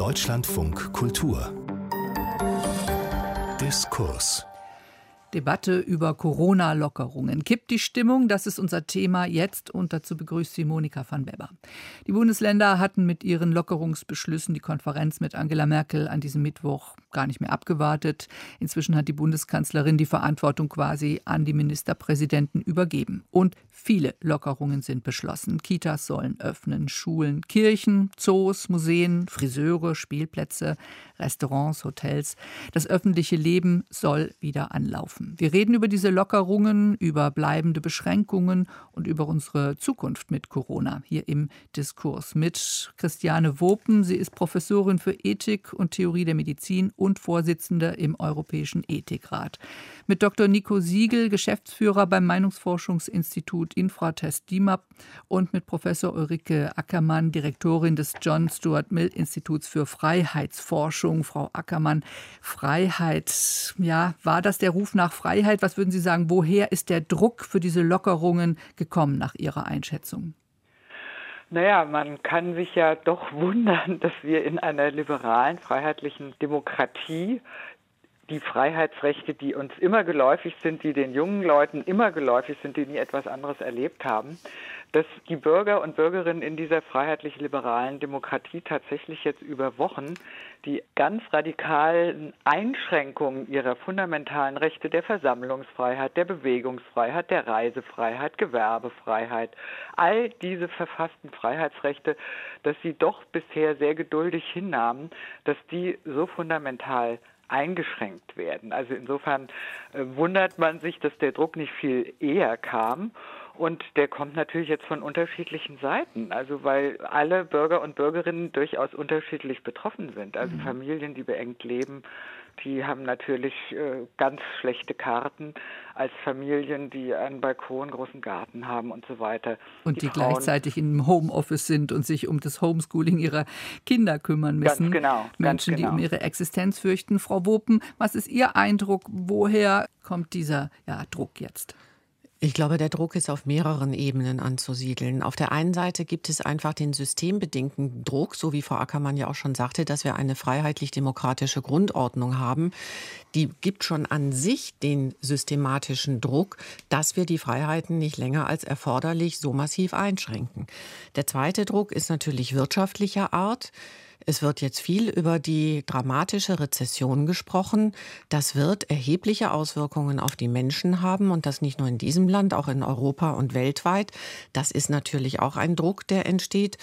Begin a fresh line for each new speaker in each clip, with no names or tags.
Deutschlandfunk Kultur Diskurs
Debatte über Corona-Lockerungen. Kippt die Stimmung? Das ist unser Thema jetzt und dazu begrüßt sie Monika van Weber. Die Bundesländer hatten mit ihren Lockerungsbeschlüssen die Konferenz mit Angela Merkel an diesem Mittwoch gar nicht mehr abgewartet. Inzwischen hat die Bundeskanzlerin die Verantwortung quasi an die Ministerpräsidenten übergeben. Und viele Lockerungen sind beschlossen. Kitas sollen öffnen, Schulen, Kirchen, Zoos, Museen, Friseure, Spielplätze, Restaurants, Hotels. Das öffentliche Leben soll wieder anlaufen. Wir reden über diese Lockerungen, über bleibende Beschränkungen und über unsere Zukunft mit Corona hier im Diskurs mit Christiane Wopen. Sie ist Professorin für Ethik und Theorie der Medizin und Vorsitzende im Europäischen Ethikrat. Mit Dr. Nico Siegel, Geschäftsführer beim Meinungsforschungsinstitut Infratest DIMAP und mit Professor Ulrike Ackermann, Direktorin des John Stuart Mill Instituts für Freiheitsforschung Frau Ackermann, Freiheit. Ja, war das der Ruf nach Freiheit? Was würden Sie sagen, woher ist der Druck für diese Lockerungen gekommen nach Ihrer Einschätzung?
Naja, man kann sich ja doch wundern, dass wir in einer liberalen, freiheitlichen Demokratie die Freiheitsrechte, die uns immer geläufig sind, die den jungen Leuten immer geläufig sind, die nie etwas anderes erlebt haben, dass die Bürger und Bürgerinnen in dieser freiheitlich-liberalen Demokratie tatsächlich jetzt über Wochen die ganz radikalen Einschränkungen ihrer fundamentalen Rechte der Versammlungsfreiheit, der Bewegungsfreiheit, der Reisefreiheit, Gewerbefreiheit, all diese verfassten Freiheitsrechte, dass sie doch bisher sehr geduldig hinnahmen, dass die so fundamental eingeschränkt werden. Also insofern äh, wundert man sich, dass der Druck nicht viel eher kam. Und der kommt natürlich jetzt von unterschiedlichen Seiten. Also weil alle Bürger und Bürgerinnen durchaus unterschiedlich betroffen sind. Also mhm. Familien, die beengt leben, die haben natürlich äh, ganz schlechte Karten als Familien, die einen Balkon, großen Garten haben und so weiter.
Und die, die gleichzeitig im Homeoffice sind und sich um das Homeschooling ihrer Kinder kümmern müssen.
Ganz genau.
Menschen,
ganz genau.
die um ihre Existenz fürchten. Frau Wopen, was ist Ihr Eindruck? Woher kommt dieser ja, Druck jetzt?
Ich glaube, der Druck ist auf mehreren Ebenen anzusiedeln. Auf der einen Seite gibt es einfach den systembedingten Druck, so wie Frau Ackermann ja auch schon sagte, dass wir eine freiheitlich-demokratische Grundordnung haben. Die gibt schon an sich den systematischen Druck, dass wir die Freiheiten nicht länger als erforderlich so massiv einschränken. Der zweite Druck ist natürlich wirtschaftlicher Art. Es wird jetzt viel über die dramatische Rezession gesprochen. Das wird erhebliche Auswirkungen auf die Menschen haben und das nicht nur in diesem Land, auch in Europa und weltweit. Das ist natürlich auch ein Druck, der entsteht.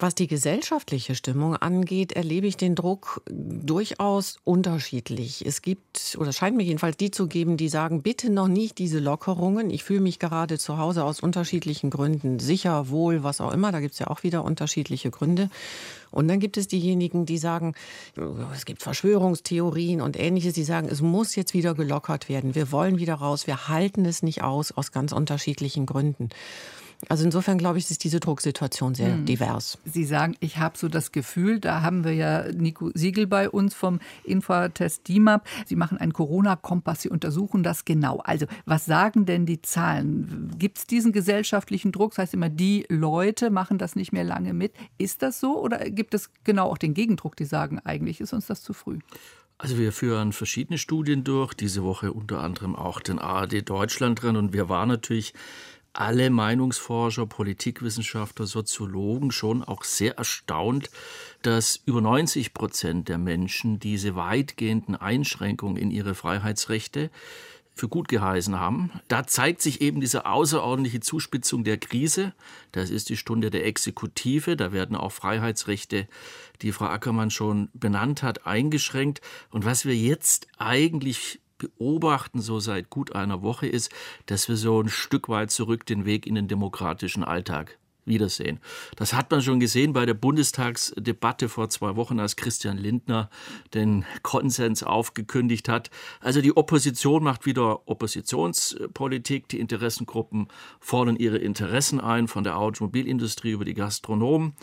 Was die gesellschaftliche Stimmung angeht, erlebe ich den Druck durchaus unterschiedlich. Es gibt, oder scheint mir jedenfalls die zu geben, die sagen, bitte noch nicht diese Lockerungen. Ich fühle mich gerade zu Hause aus unterschiedlichen Gründen sicher, wohl, was auch immer. Da gibt es ja auch wieder unterschiedliche Gründe. Und dann gibt es diejenigen, die sagen, es gibt Verschwörungstheorien und ähnliches, die sagen, es muss jetzt wieder gelockert werden. Wir wollen wieder raus. Wir halten es nicht aus, aus ganz unterschiedlichen Gründen. Also insofern glaube ich, ist diese Drucksituation sehr hm. divers.
Sie sagen, ich habe so das Gefühl, da haben wir ja Nico Siegel bei uns vom Infratest DIMAP. Sie machen einen Corona-Kompass, Sie untersuchen das genau. Also was sagen denn die Zahlen? Gibt es diesen gesellschaftlichen Druck? Das heißt immer, die Leute machen das nicht mehr lange mit. Ist das so oder gibt es genau auch den Gegendruck, die sagen, eigentlich ist uns das zu früh?
Also wir führen verschiedene Studien durch, diese Woche unter anderem auch den ARD Deutschland drin und wir waren natürlich alle Meinungsforscher, Politikwissenschaftler, Soziologen schon auch sehr erstaunt, dass über 90 Prozent der Menschen diese weitgehenden Einschränkungen in ihre Freiheitsrechte für gut geheißen haben. Da zeigt sich eben diese außerordentliche Zuspitzung der Krise. Das ist die Stunde der Exekutive. Da werden auch Freiheitsrechte, die Frau Ackermann schon benannt hat, eingeschränkt. Und was wir jetzt eigentlich beobachten, so seit gut einer Woche, ist, dass wir so ein Stück weit zurück den Weg in den demokratischen Alltag wiedersehen. Das hat man schon gesehen bei der Bundestagsdebatte vor zwei Wochen, als Christian Lindner den Konsens aufgekündigt hat. Also die Opposition macht wieder Oppositionspolitik. Die Interessengruppen fordern ihre Interessen ein, von der Automobilindustrie über die Gastronomen.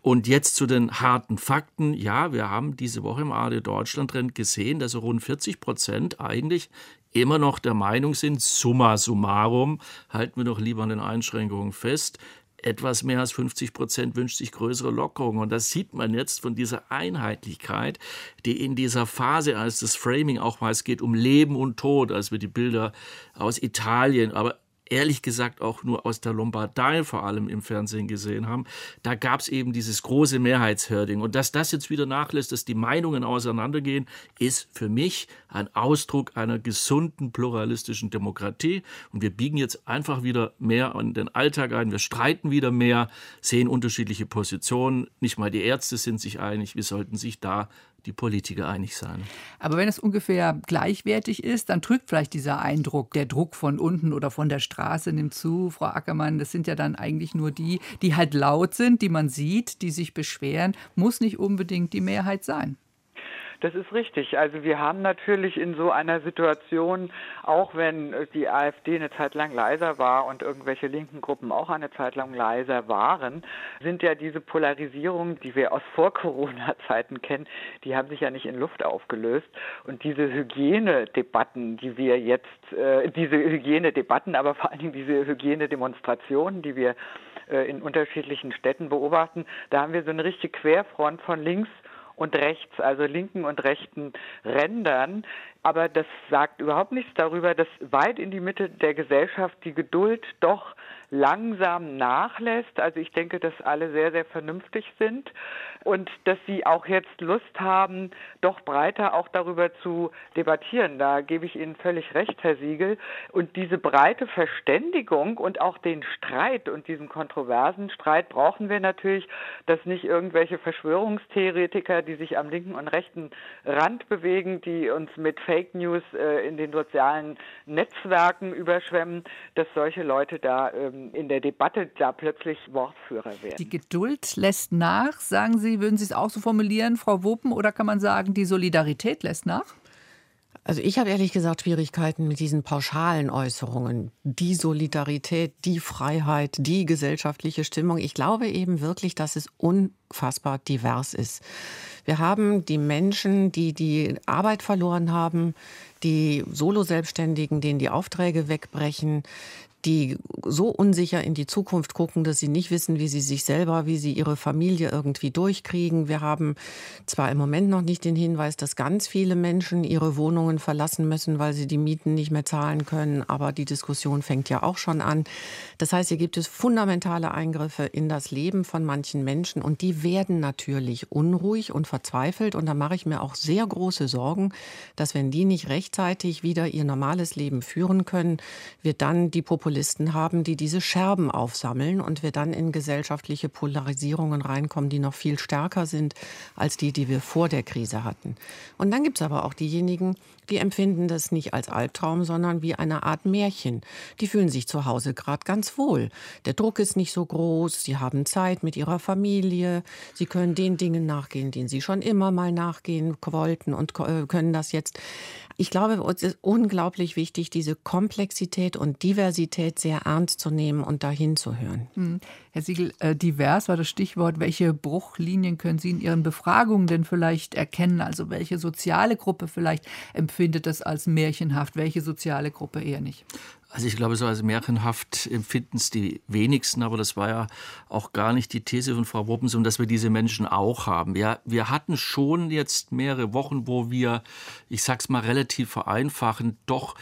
Und jetzt zu den harten Fakten. Ja, wir haben diese Woche im ARD Deutschland Trend gesehen, dass rund 40 Prozent eigentlich immer noch der Meinung sind, summa summarum, halten wir doch lieber an den Einschränkungen fest, etwas mehr als 50 Prozent wünscht sich größere Lockerungen. Und das sieht man jetzt von dieser Einheitlichkeit, die in dieser Phase, als das Framing auch mal, es geht um Leben und Tod, als wir die Bilder aus Italien, aber ehrlich gesagt auch nur aus der Lombardei vor allem im Fernsehen gesehen haben, da gab es eben dieses große Mehrheitsherding. Und dass das jetzt wieder nachlässt, dass die Meinungen auseinandergehen, ist für mich ein Ausdruck einer gesunden pluralistischen Demokratie. Und wir biegen jetzt einfach wieder mehr an den Alltag ein. Wir streiten wieder mehr, sehen unterschiedliche Positionen. Nicht mal die Ärzte sind sich einig. Wir sollten sich da die Politiker einig sein.
Aber wenn es ungefähr gleichwertig ist, dann trügt vielleicht dieser Eindruck, der Druck von unten oder von der Straße nimmt zu. Frau Ackermann, das sind ja dann eigentlich nur die, die halt laut sind, die man sieht, die sich beschweren, muss nicht unbedingt die Mehrheit sein.
Das ist richtig. Also wir haben natürlich in so einer Situation, auch wenn die AfD eine Zeit lang leiser war und irgendwelche linken Gruppen auch eine Zeit lang leiser waren, sind ja diese Polarisierungen, die wir aus Vor-Corona-Zeiten kennen, die haben sich ja nicht in Luft aufgelöst. Und diese Hygienedebatten, die wir jetzt, äh, diese Hygienedebatten, aber vor allen Dingen diese Hygienedemonstrationen, die wir äh, in unterschiedlichen Städten beobachten, da haben wir so eine richtige Querfront von links und rechts, also linken und rechten Rändern. Aber das sagt überhaupt nichts darüber, dass weit in die Mitte der Gesellschaft die Geduld doch langsam nachlässt. Also ich denke, dass alle sehr, sehr vernünftig sind und dass sie auch jetzt Lust haben, doch breiter auch darüber zu debattieren. Da gebe ich Ihnen völlig recht, Herr Siegel. Und diese breite Verständigung und auch den Streit und diesen kontroversen Streit brauchen wir natürlich, dass nicht irgendwelche Verschwörungstheoretiker, die sich am linken und rechten Rand bewegen, die uns mit Fake News äh, in den sozialen Netzwerken überschwemmen, dass solche Leute da ähm, in der Debatte da plötzlich Wortführer werden.
Die Geduld lässt nach, sagen Sie, würden Sie es auch so formulieren, Frau Wopen, oder kann man sagen, die Solidarität lässt nach?
Also ich habe ehrlich gesagt Schwierigkeiten mit diesen pauschalen Äußerungen. Die Solidarität, die Freiheit, die gesellschaftliche Stimmung. Ich glaube eben wirklich, dass es unfassbar divers ist. Wir haben die Menschen, die die Arbeit verloren haben, die Solo-Selbstständigen, denen die Aufträge wegbrechen, die so unsicher in die Zukunft gucken, dass sie nicht wissen, wie sie sich selber, wie sie ihre Familie irgendwie durchkriegen. Wir haben zwar im Moment noch nicht den Hinweis, dass ganz viele Menschen ihre Wohnungen verlassen müssen, weil sie die Mieten nicht mehr zahlen können, aber die Diskussion fängt ja auch schon an. Das heißt, hier gibt es fundamentale Eingriffe in das Leben von manchen Menschen und die werden natürlich unruhig und verzweifelt und da mache ich mir auch sehr große Sorgen, dass wenn die nicht rechtzeitig wieder ihr normales Leben führen können, wir dann die Population Populisten haben, die diese Scherben aufsammeln und wir dann in gesellschaftliche Polarisierungen reinkommen, die noch viel stärker sind als die, die wir vor der Krise hatten. Und dann gibt es aber auch diejenigen, die empfinden das nicht als Albtraum, sondern wie eine Art Märchen. Die fühlen sich zu Hause gerade ganz wohl. Der Druck ist nicht so groß, sie haben Zeit mit ihrer Familie, sie können den Dingen nachgehen, denen sie schon immer mal nachgehen wollten und äh, können das jetzt. Ich glaube, es ist unglaublich wichtig, diese Komplexität und Diversität sehr ernst zu nehmen und dahin zu hören.
Hm. Herr Siegel, äh, divers war das Stichwort. Welche Bruchlinien können Sie in Ihren Befragungen denn vielleicht erkennen? Also welche soziale Gruppe vielleicht empfindet das als märchenhaft, welche soziale Gruppe eher nicht?
Also ich glaube, so als märchenhaft empfinden es die wenigsten, aber das war ja auch gar nicht die These von Frau Woppensum, dass wir diese Menschen auch haben. Wir, wir hatten schon jetzt mehrere Wochen, wo wir, ich sag's mal relativ vereinfachend, doch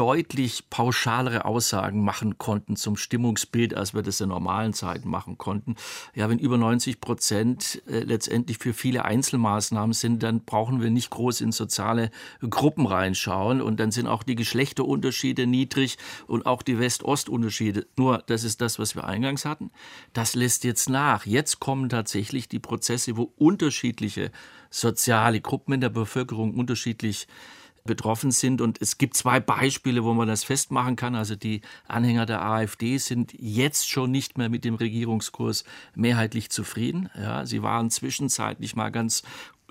deutlich pauschalere Aussagen machen konnten zum Stimmungsbild, als wir das in normalen Zeiten machen konnten. Ja, wenn über 90 Prozent äh, letztendlich für viele Einzelmaßnahmen sind, dann brauchen wir nicht groß in soziale Gruppen reinschauen und dann sind auch die Geschlechterunterschiede niedrig und auch die West-Ost-Unterschiede. Nur, das ist das, was wir eingangs hatten. Das lässt jetzt nach. Jetzt kommen tatsächlich die Prozesse, wo unterschiedliche soziale Gruppen in der Bevölkerung unterschiedlich betroffen sind. Und es gibt zwei Beispiele, wo man das festmachen kann. Also die Anhänger der AfD sind jetzt schon nicht mehr mit dem Regierungskurs mehrheitlich zufrieden. Ja, sie waren zwischenzeitlich mal ganz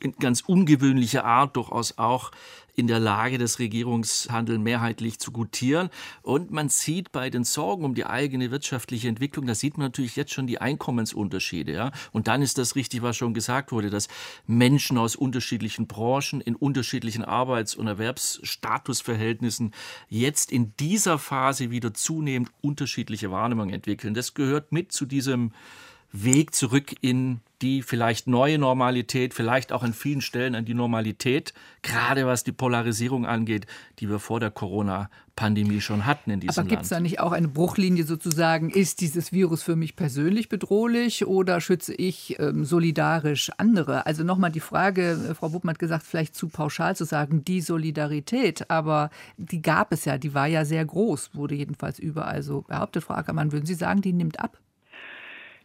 in ganz ungewöhnlicher Art durchaus auch in der Lage, das Regierungshandel mehrheitlich zu gutieren. Und man sieht bei den Sorgen um die eigene wirtschaftliche Entwicklung, da sieht man natürlich jetzt schon die Einkommensunterschiede. Ja? Und dann ist das richtig, was schon gesagt wurde, dass Menschen aus unterschiedlichen Branchen, in unterschiedlichen Arbeits- und Erwerbsstatusverhältnissen jetzt in dieser Phase wieder zunehmend unterschiedliche Wahrnehmungen entwickeln. Das gehört mit zu diesem Weg zurück in die vielleicht neue Normalität, vielleicht auch an vielen Stellen an die Normalität, gerade was die Polarisierung angeht, die wir vor der Corona-Pandemie schon hatten in diesem
Aber gibt es da nicht auch eine Bruchlinie sozusagen? Ist dieses Virus für mich persönlich bedrohlich oder schütze ich ähm, solidarisch andere? Also nochmal die Frage, äh, Frau Buppmann hat gesagt, vielleicht zu pauschal zu sagen, die Solidarität, aber die gab es ja, die war ja sehr groß, wurde jedenfalls überall so behauptet. Frau Ackermann, würden Sie sagen, die nimmt ab?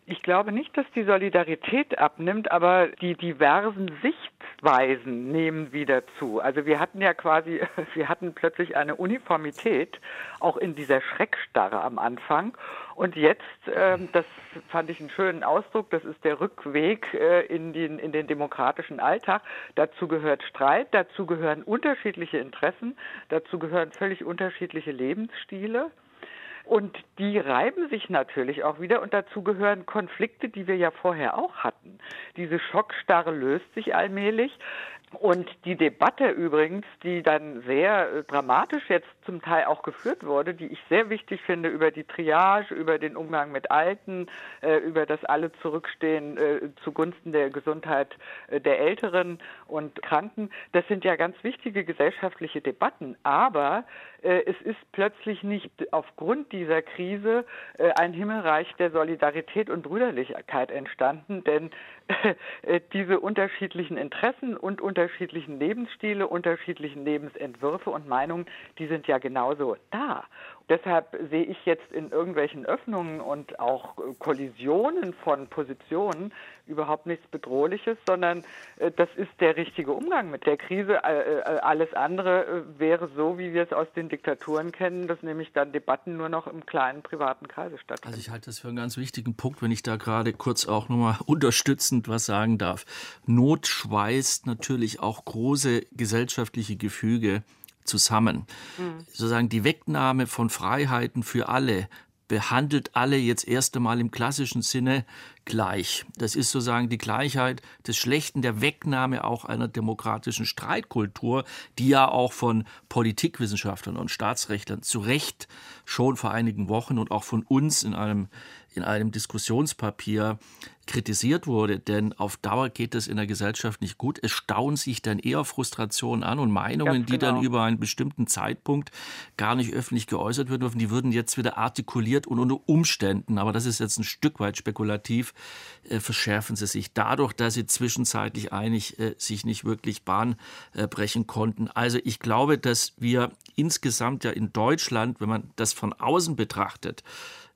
Ich glaube nicht, dass die Solidarität abnimmt, aber die diversen Sichtweisen nehmen wieder zu. Also wir hatten ja quasi, wir hatten plötzlich eine Uniformität, auch in dieser Schreckstarre am Anfang. Und jetzt, äh, das fand ich einen schönen Ausdruck, das ist der Rückweg äh, in, den, in den demokratischen Alltag. Dazu gehört Streit, dazu gehören unterschiedliche Interessen, dazu gehören völlig unterschiedliche Lebensstile. Und die reiben sich natürlich auch wieder und dazu gehören Konflikte, die wir ja vorher auch hatten. Diese Schockstarre löst sich allmählich. Und die Debatte übrigens, die dann sehr äh, dramatisch jetzt zum Teil auch geführt wurde, die ich sehr wichtig finde über die Triage, über den Umgang mit Alten, äh, über das alle zurückstehen äh, zugunsten der Gesundheit der Älteren und Kranken, das sind ja ganz wichtige gesellschaftliche Debatten. Aber es ist plötzlich nicht aufgrund dieser Krise ein Himmelreich der Solidarität und Brüderlichkeit entstanden, denn diese unterschiedlichen Interessen und unterschiedlichen Lebensstile, unterschiedlichen Lebensentwürfe und Meinungen, die sind ja genauso da. Deshalb sehe ich jetzt in irgendwelchen Öffnungen und auch Kollisionen von Positionen überhaupt nichts Bedrohliches, sondern äh, das ist der richtige Umgang mit der Krise. Äh, äh, alles andere wäre so, wie wir es aus den Diktaturen kennen, dass nämlich dann Debatten nur noch im kleinen privaten Kreise stattfinden.
Also ich halte das für einen ganz wichtigen Punkt, wenn ich da gerade kurz auch nochmal unterstützend was sagen darf. Not schweißt natürlich auch große gesellschaftliche Gefüge zusammen. Mhm. Sozusagen die Wegnahme von Freiheiten für alle behandelt alle jetzt erst einmal im klassischen Sinne gleich. Das ist sozusagen die Gleichheit des Schlechten, der Wegnahme auch einer demokratischen Streitkultur, die ja auch von Politikwissenschaftlern und Staatsrechtlern zu Recht schon vor einigen Wochen und auch von uns in einem, in einem Diskussionspapier kritisiert wurde, denn auf Dauer geht es in der Gesellschaft nicht gut. Es stauen sich dann eher Frustrationen an und Meinungen, genau. die dann genau. über einen bestimmten Zeitpunkt gar nicht öffentlich geäußert werden dürfen, die würden jetzt wieder artikuliert und unter Umständen, aber das ist jetzt ein Stück weit spekulativ, äh, verschärfen sie sich dadurch, dass sie zwischenzeitlich einig äh, sich nicht wirklich Bahn äh, brechen konnten. Also ich glaube, dass wir insgesamt ja in Deutschland, wenn man das von außen betrachtet,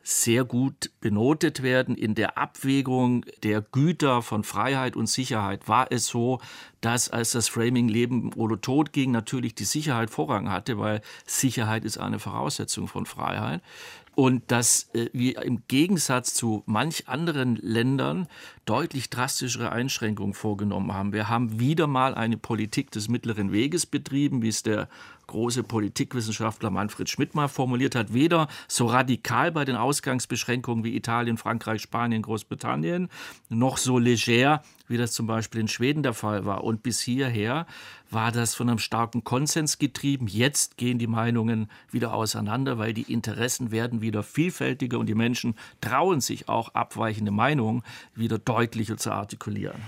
sehr gut benotet werden. In der Abwägung der Güter von Freiheit und Sicherheit war es so, dass als das Framing Leben oder Tod ging, natürlich die Sicherheit Vorrang hatte, weil Sicherheit ist eine Voraussetzung von Freiheit. Und dass äh, wir im Gegensatz zu manch anderen Ländern deutlich drastischere Einschränkungen vorgenommen haben. Wir haben wieder mal eine Politik des mittleren Weges betrieben, wie es der große Politikwissenschaftler Manfred Schmidt mal formuliert hat, weder so radikal bei den Ausgangsbeschränkungen wie Italien, Frankreich, Spanien, Großbritannien, noch so leger, wie das zum Beispiel in Schweden der Fall war. Und bis hierher war das von einem starken Konsens getrieben. Jetzt gehen die Meinungen wieder auseinander, weil die Interessen werden wieder vielfältiger und die Menschen trauen sich auch abweichende Meinungen wieder deutlicher zu artikulieren.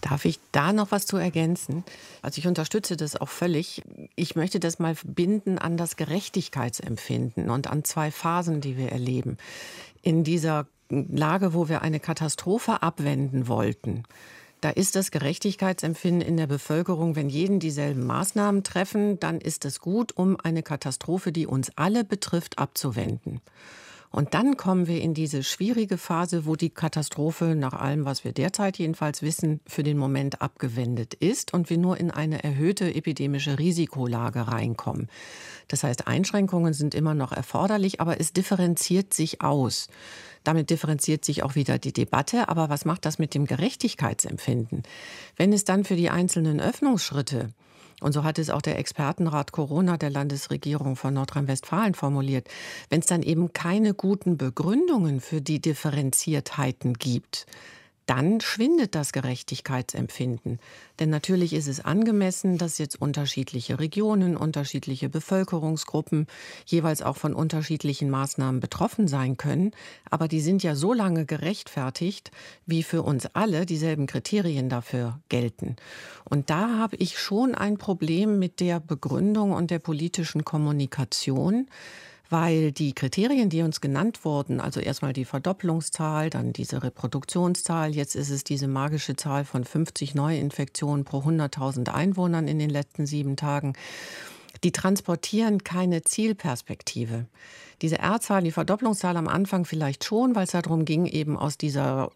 Darf ich da noch was zu ergänzen? Also ich unterstütze das auch völlig. Ich möchte das mal binden an das Gerechtigkeitsempfinden und an zwei Phasen, die wir erleben. In dieser Lage, wo wir eine Katastrophe abwenden wollten, da ist das Gerechtigkeitsempfinden in der Bevölkerung, wenn jeden dieselben Maßnahmen treffen, dann ist es gut, um eine Katastrophe, die uns alle betrifft, abzuwenden. Und dann kommen wir in diese schwierige Phase, wo die Katastrophe nach allem, was wir derzeit jedenfalls wissen, für den Moment abgewendet ist und wir nur in eine erhöhte epidemische Risikolage reinkommen. Das heißt, Einschränkungen sind immer noch erforderlich, aber es differenziert sich aus. Damit differenziert sich auch wieder die Debatte. Aber was macht das mit dem Gerechtigkeitsempfinden? Wenn es dann für die einzelnen Öffnungsschritte Und so hat es auch der Expertenrat Corona der Landesregierung von Nordrhein-Westfalen formuliert. Wenn es dann eben keine guten Begründungen für die Differenziertheiten gibt, dann schwindet das Gerechtigkeitsempfinden. Denn natürlich ist es angemessen, dass jetzt unterschiedliche Regionen, unterschiedliche Bevölkerungsgruppen jeweils auch von unterschiedlichen Maßnahmen betroffen sein können. Aber die sind ja so lange gerechtfertigt, wie für uns alle dieselben Kriterien dafür gelten. Und da habe ich schon ein Problem mit der Begründung und der politischen Kommunikation weil die Kriterien, die uns genannt wurden, also erstmal die Verdopplungszahl, dann diese Reproduktionszahl, jetzt ist es diese magische Zahl von 50 Neuinfektionen pro 100.000 Einwohnern in den letzten sieben Tagen, die transportieren keine Zielperspektive. Diese R-Zahl, die Verdopplungszahl am Anfang vielleicht schon, weil es darum ging, eben aus dieser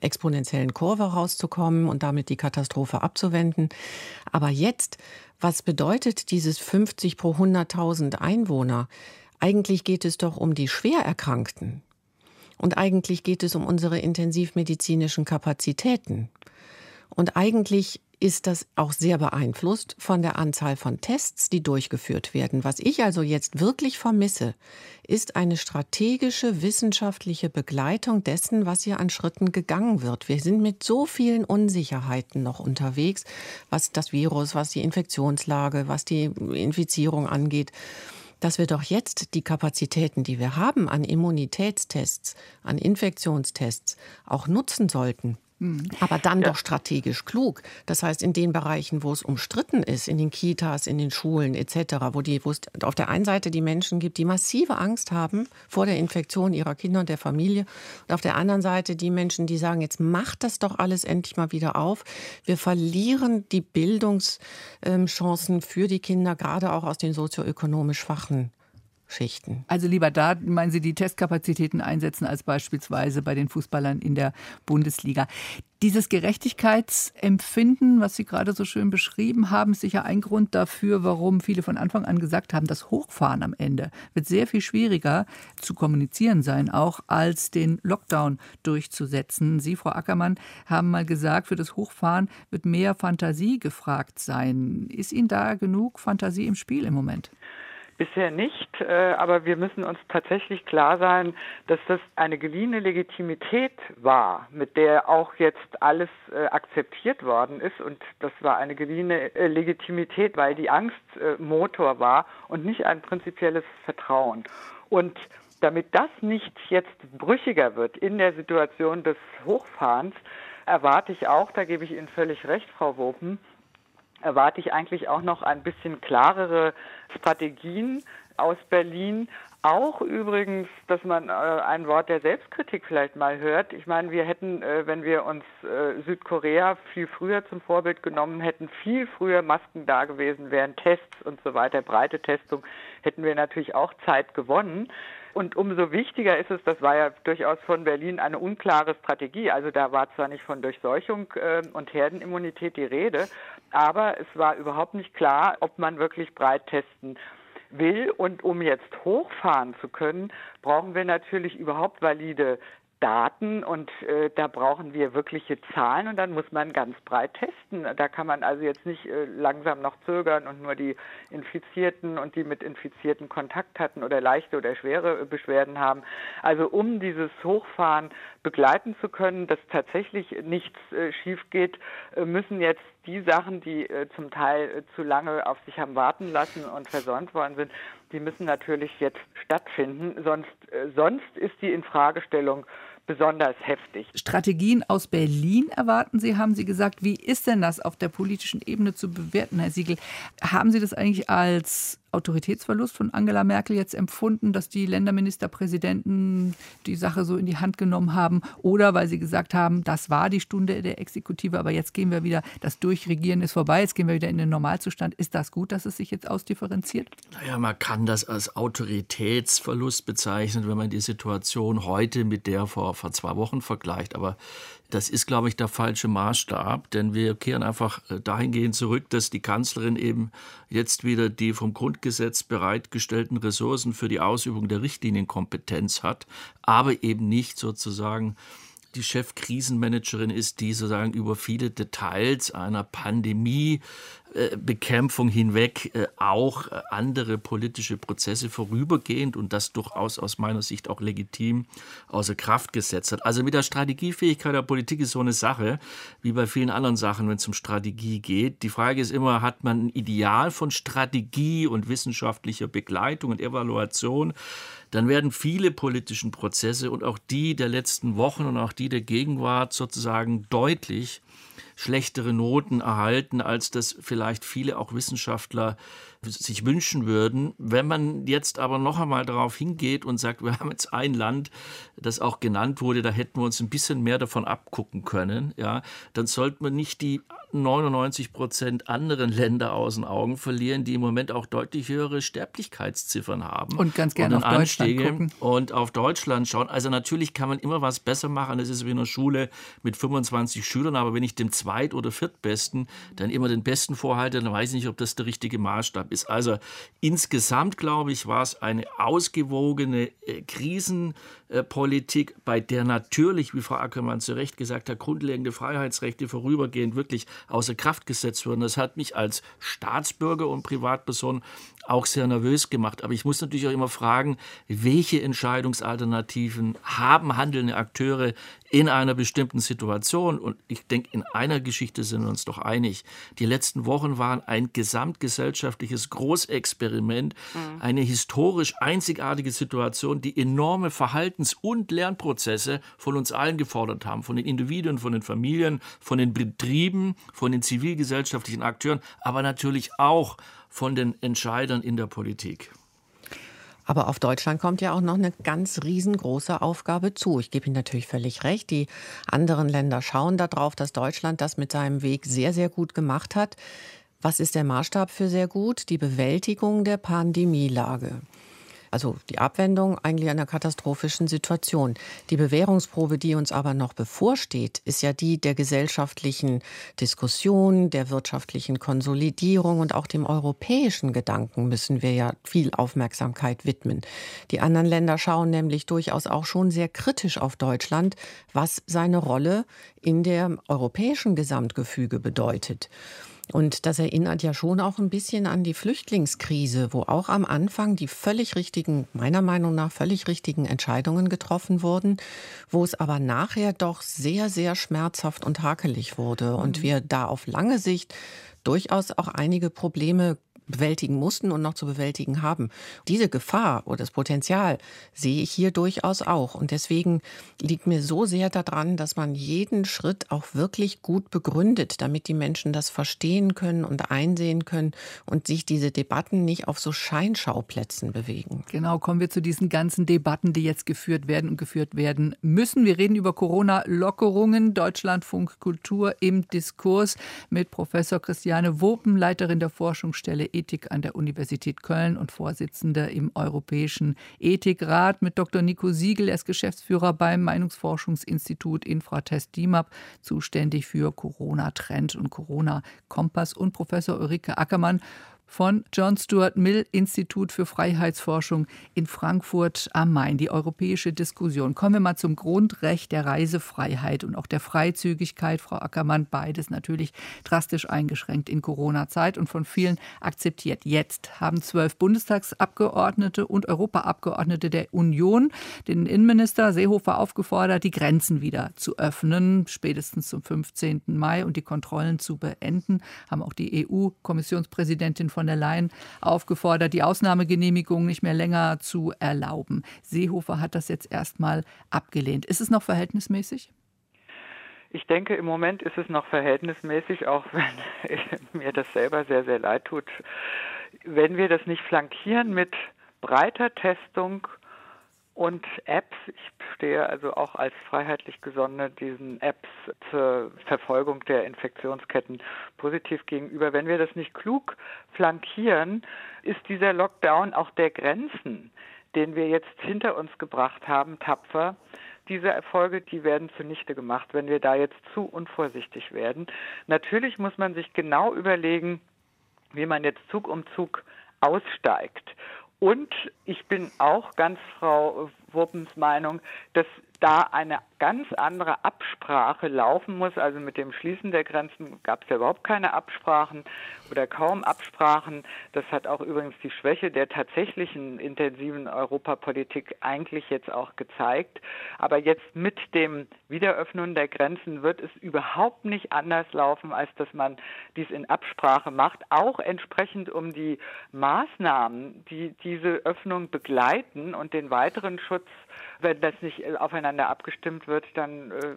exponentiellen Kurve rauszukommen und damit die Katastrophe abzuwenden. Aber jetzt, was bedeutet dieses 50 pro 100.000 Einwohner? Eigentlich geht es doch um die Schwererkrankten. Und eigentlich geht es um unsere intensivmedizinischen Kapazitäten. Und eigentlich ist das auch sehr beeinflusst von der Anzahl von Tests, die durchgeführt werden. Was ich also jetzt wirklich vermisse, ist eine strategische wissenschaftliche Begleitung dessen, was hier an Schritten gegangen wird. Wir sind mit so vielen Unsicherheiten noch unterwegs, was das Virus, was die Infektionslage, was die Infizierung angeht dass wir doch jetzt die Kapazitäten, die wir haben an Immunitätstests, an Infektionstests, auch nutzen sollten. Aber dann ja. doch strategisch klug. Das heißt, in den Bereichen, wo es umstritten ist, in den Kitas, in den Schulen etc., wo, die, wo es auf der einen Seite die Menschen gibt, die massive Angst haben vor der Infektion ihrer Kinder und der Familie, und auf der anderen Seite die Menschen, die sagen, jetzt macht das doch alles endlich mal wieder auf. Wir verlieren die Bildungschancen für die Kinder, gerade auch aus den sozioökonomisch schwachen Schichten.
Also lieber da, meinen Sie, die Testkapazitäten einsetzen als beispielsweise bei den Fußballern in der Bundesliga. Dieses Gerechtigkeitsempfinden, was Sie gerade so schön beschrieben haben, ist sicher ein Grund dafür, warum viele von Anfang an gesagt haben, das Hochfahren am Ende wird sehr viel schwieriger zu kommunizieren sein, auch als den Lockdown durchzusetzen. Sie, Frau Ackermann, haben mal gesagt, für das Hochfahren wird mehr Fantasie gefragt sein. Ist Ihnen da genug Fantasie im Spiel im Moment?
Bisher nicht, äh, aber wir müssen uns tatsächlich klar sein, dass das eine geliehene Legitimität war, mit der auch jetzt alles äh, akzeptiert worden ist. Und das war eine geliehene äh, Legitimität, weil die Angst Motor war und nicht ein prinzipielles Vertrauen. Und damit das nicht jetzt brüchiger wird in der Situation des Hochfahrens, erwarte ich auch, da gebe ich Ihnen völlig recht, Frau Wopen, erwarte ich eigentlich auch noch ein bisschen klarere Strategien aus Berlin. Auch übrigens, dass man äh, ein Wort der Selbstkritik vielleicht mal hört. Ich meine, wir hätten, äh, wenn wir uns äh, Südkorea viel früher zum Vorbild genommen hätten, viel früher Masken da gewesen wären, Tests und so weiter, breite Testung, hätten wir natürlich auch Zeit gewonnen. Und umso wichtiger ist es, das war ja durchaus von Berlin eine unklare Strategie. Also da war zwar nicht von Durchseuchung äh, und Herdenimmunität die Rede, aber es war überhaupt nicht klar, ob man wirklich breit testen will. Und um jetzt hochfahren zu können, brauchen wir natürlich überhaupt valide Daten und äh, da brauchen wir wirkliche Zahlen und dann muss man ganz breit testen. Da kann man also jetzt nicht äh, langsam noch zögern und nur die Infizierten und die mit Infizierten Kontakt hatten oder leichte oder schwere Beschwerden haben. Also um dieses Hochfahren begleiten zu können, dass tatsächlich nichts äh, schief geht, äh, müssen jetzt die Sachen, die äh, zum Teil äh, zu lange auf sich haben warten lassen und versäumt worden sind, die müssen natürlich jetzt stattfinden. Sonst, sonst ist die Infragestellung besonders heftig.
Strategien aus Berlin erwarten Sie, haben Sie gesagt. Wie ist denn das auf der politischen Ebene zu bewerten, Herr Siegel? Haben Sie das eigentlich als Autoritätsverlust von Angela Merkel jetzt empfunden, dass die Länderministerpräsidenten die Sache so in die Hand genommen haben oder weil sie gesagt haben, das war die Stunde der Exekutive, aber jetzt gehen wir wieder, das Durchregieren ist vorbei, jetzt gehen wir wieder in den Normalzustand. Ist das gut, dass es sich jetzt ausdifferenziert?
Naja, man kann das als Autoritätsverlust bezeichnen, wenn man die Situation heute mit der vor, vor zwei Wochen vergleicht. Aber das ist, glaube ich, der falsche Maßstab, denn wir kehren einfach äh, dahingehend zurück, dass die Kanzlerin eben jetzt wieder die vom Grundgesetz bereitgestellten Ressourcen für die Ausübung der Richtlinienkompetenz hat, aber eben nicht sozusagen die Chefkrisenmanagerin ist, die sozusagen über viele Details einer Pandemie äh, hinweg äh, auch äh, andere politische Prozesse vorübergehend und das durchaus aus meiner Sicht auch legitim außer Kraft gesetzt hat. Also mit der Strategiefähigkeit der Politik ist so eine Sache, wie bei vielen anderen Sachen, wenn es um Strategie geht. Die Frage ist immer, hat man ein Ideal von Strategie und wissenschaftlicher Begleitung und Evaluation? Dann werden viele politischen Prozesse und auch die der letzten Wochen und auch die der Gegenwart sozusagen deutlich schlechtere Noten erhalten, als das vielleicht viele auch Wissenschaftler sich wünschen würden. Wenn man jetzt aber noch einmal darauf hingeht und sagt, wir haben jetzt ein Land, das auch genannt wurde, da hätten wir uns ein bisschen mehr davon abgucken können, ja, dann sollte man nicht die 99 Prozent anderen Länder aus den Augen verlieren, die im Moment auch deutlich höhere Sterblichkeitsziffern haben.
Und ganz gerne auf Anstiege Deutschland gucken.
Und auf Deutschland schauen. Also natürlich kann man immer was besser machen. Das ist wie in einer Schule mit 25 Schülern. Aber wenn ich dem Zweit- oder Viertbesten dann immer den Besten vorhalte, dann weiß ich nicht, ob das der richtige Maßstab ist. Also insgesamt, glaube ich, war es eine ausgewogene äh, Krisenpolitik, bei der natürlich, wie Frau Ackermann zu Recht gesagt hat, grundlegende Freiheitsrechte vorübergehend wirklich außer Kraft gesetzt wurden. Das hat mich als Staatsbürger und Privatperson auch sehr nervös gemacht. Aber ich muss natürlich auch immer fragen, welche Entscheidungsalternativen haben handelnde Akteure in einer bestimmten Situation? Und ich denke, in einer Geschichte sind wir uns doch einig. Die letzten Wochen waren ein gesamtgesellschaftliches Großexperiment, mhm. eine historisch einzigartige Situation, die enorme Verhaltens- und Lernprozesse von uns allen gefordert haben, von den Individuen, von den Familien, von den Betrieben, von den zivilgesellschaftlichen Akteuren, aber natürlich auch von den Entscheidern in der Politik.
Aber auf Deutschland kommt ja auch noch eine ganz riesengroße Aufgabe zu. Ich gebe Ihnen natürlich völlig recht. Die anderen Länder schauen darauf, dass Deutschland das mit seinem Weg sehr, sehr gut gemacht hat. Was ist der Maßstab für sehr gut? Die Bewältigung der Pandemielage. Also die Abwendung eigentlich einer katastrophischen Situation. Die Bewährungsprobe, die uns aber noch bevorsteht, ist ja die der gesellschaftlichen Diskussion, der wirtschaftlichen Konsolidierung und auch dem europäischen Gedanken müssen wir ja viel Aufmerksamkeit widmen. Die anderen Länder schauen nämlich durchaus auch schon sehr kritisch auf Deutschland, was seine Rolle in der europäischen Gesamtgefüge bedeutet. Und das erinnert ja schon auch ein bisschen an die Flüchtlingskrise, wo auch am Anfang die völlig richtigen, meiner Meinung nach völlig richtigen Entscheidungen getroffen wurden, wo es aber nachher doch sehr, sehr schmerzhaft und hakelig wurde und mhm. wir da auf lange Sicht durchaus auch einige Probleme bewältigen mussten und noch zu bewältigen haben. Diese Gefahr oder das Potenzial sehe ich hier durchaus auch. Und deswegen liegt mir so sehr daran, dass man jeden Schritt auch wirklich gut begründet, damit die Menschen das verstehen können und einsehen können und sich diese Debatten nicht auf so Scheinschauplätzen bewegen.
Genau, kommen wir zu diesen ganzen Debatten, die jetzt geführt werden und geführt werden müssen. Wir reden über Corona-Lockerungen, Deutschlandfunk Kultur im Diskurs mit Professor Christiane Wopen, Leiterin der Forschungsstelle Ethik an der Universität Köln und Vorsitzende im Europäischen Ethikrat mit Dr. Nico Siegel. Er ist Geschäftsführer beim Meinungsforschungsinstitut Infratest DIMAP, zuständig für Corona-Trend und Corona-Kompass und Professor Ulrike Ackermann von John Stuart Mill Institut für Freiheitsforschung in Frankfurt am Main. Die europäische Diskussion. Kommen wir mal zum Grundrecht der Reisefreiheit und auch der Freizügigkeit. Frau Ackermann, beides natürlich drastisch eingeschränkt in Corona-Zeit und von vielen akzeptiert. Jetzt haben zwölf Bundestagsabgeordnete und Europaabgeordnete der Union den Innenminister Seehofer aufgefordert, die Grenzen wieder zu öffnen, spätestens zum 15. Mai und die Kontrollen zu beenden. Haben auch die EU-Kommissionspräsidentin von von der Leyen aufgefordert, die Ausnahmegenehmigung nicht mehr länger zu erlauben. Seehofer hat das jetzt erstmal abgelehnt. Ist es noch verhältnismäßig?
Ich denke, im Moment ist es noch verhältnismäßig, auch wenn mir das selber sehr, sehr leid tut. Wenn wir das nicht flankieren mit breiter Testung und Apps. Ich stehe also auch als freiheitlich Gesonne diesen Apps zur Verfolgung der Infektionsketten positiv gegenüber. Wenn wir das nicht klug flankieren, ist dieser Lockdown auch der Grenzen, den wir jetzt hinter uns gebracht haben, tapfer. Diese Erfolge, die werden zunichte gemacht, wenn wir da jetzt zu unvorsichtig werden. Natürlich muss man sich genau überlegen, wie man jetzt Zug um Zug aussteigt. Und ich bin auch ganz Frau Wuppens Meinung, dass da eine ganz andere Absprache laufen muss. Also mit dem Schließen der Grenzen gab es ja überhaupt keine Absprachen oder kaum Absprachen. Das hat auch übrigens die Schwäche der tatsächlichen intensiven Europapolitik eigentlich jetzt auch gezeigt. Aber jetzt mit dem Wiederöffnen der Grenzen wird es überhaupt nicht anders laufen, als dass man dies in Absprache macht, auch entsprechend um die Maßnahmen, die diese Öffnung begleiten und den weiteren Schutz wenn das nicht äh, aufeinander abgestimmt wird, dann äh,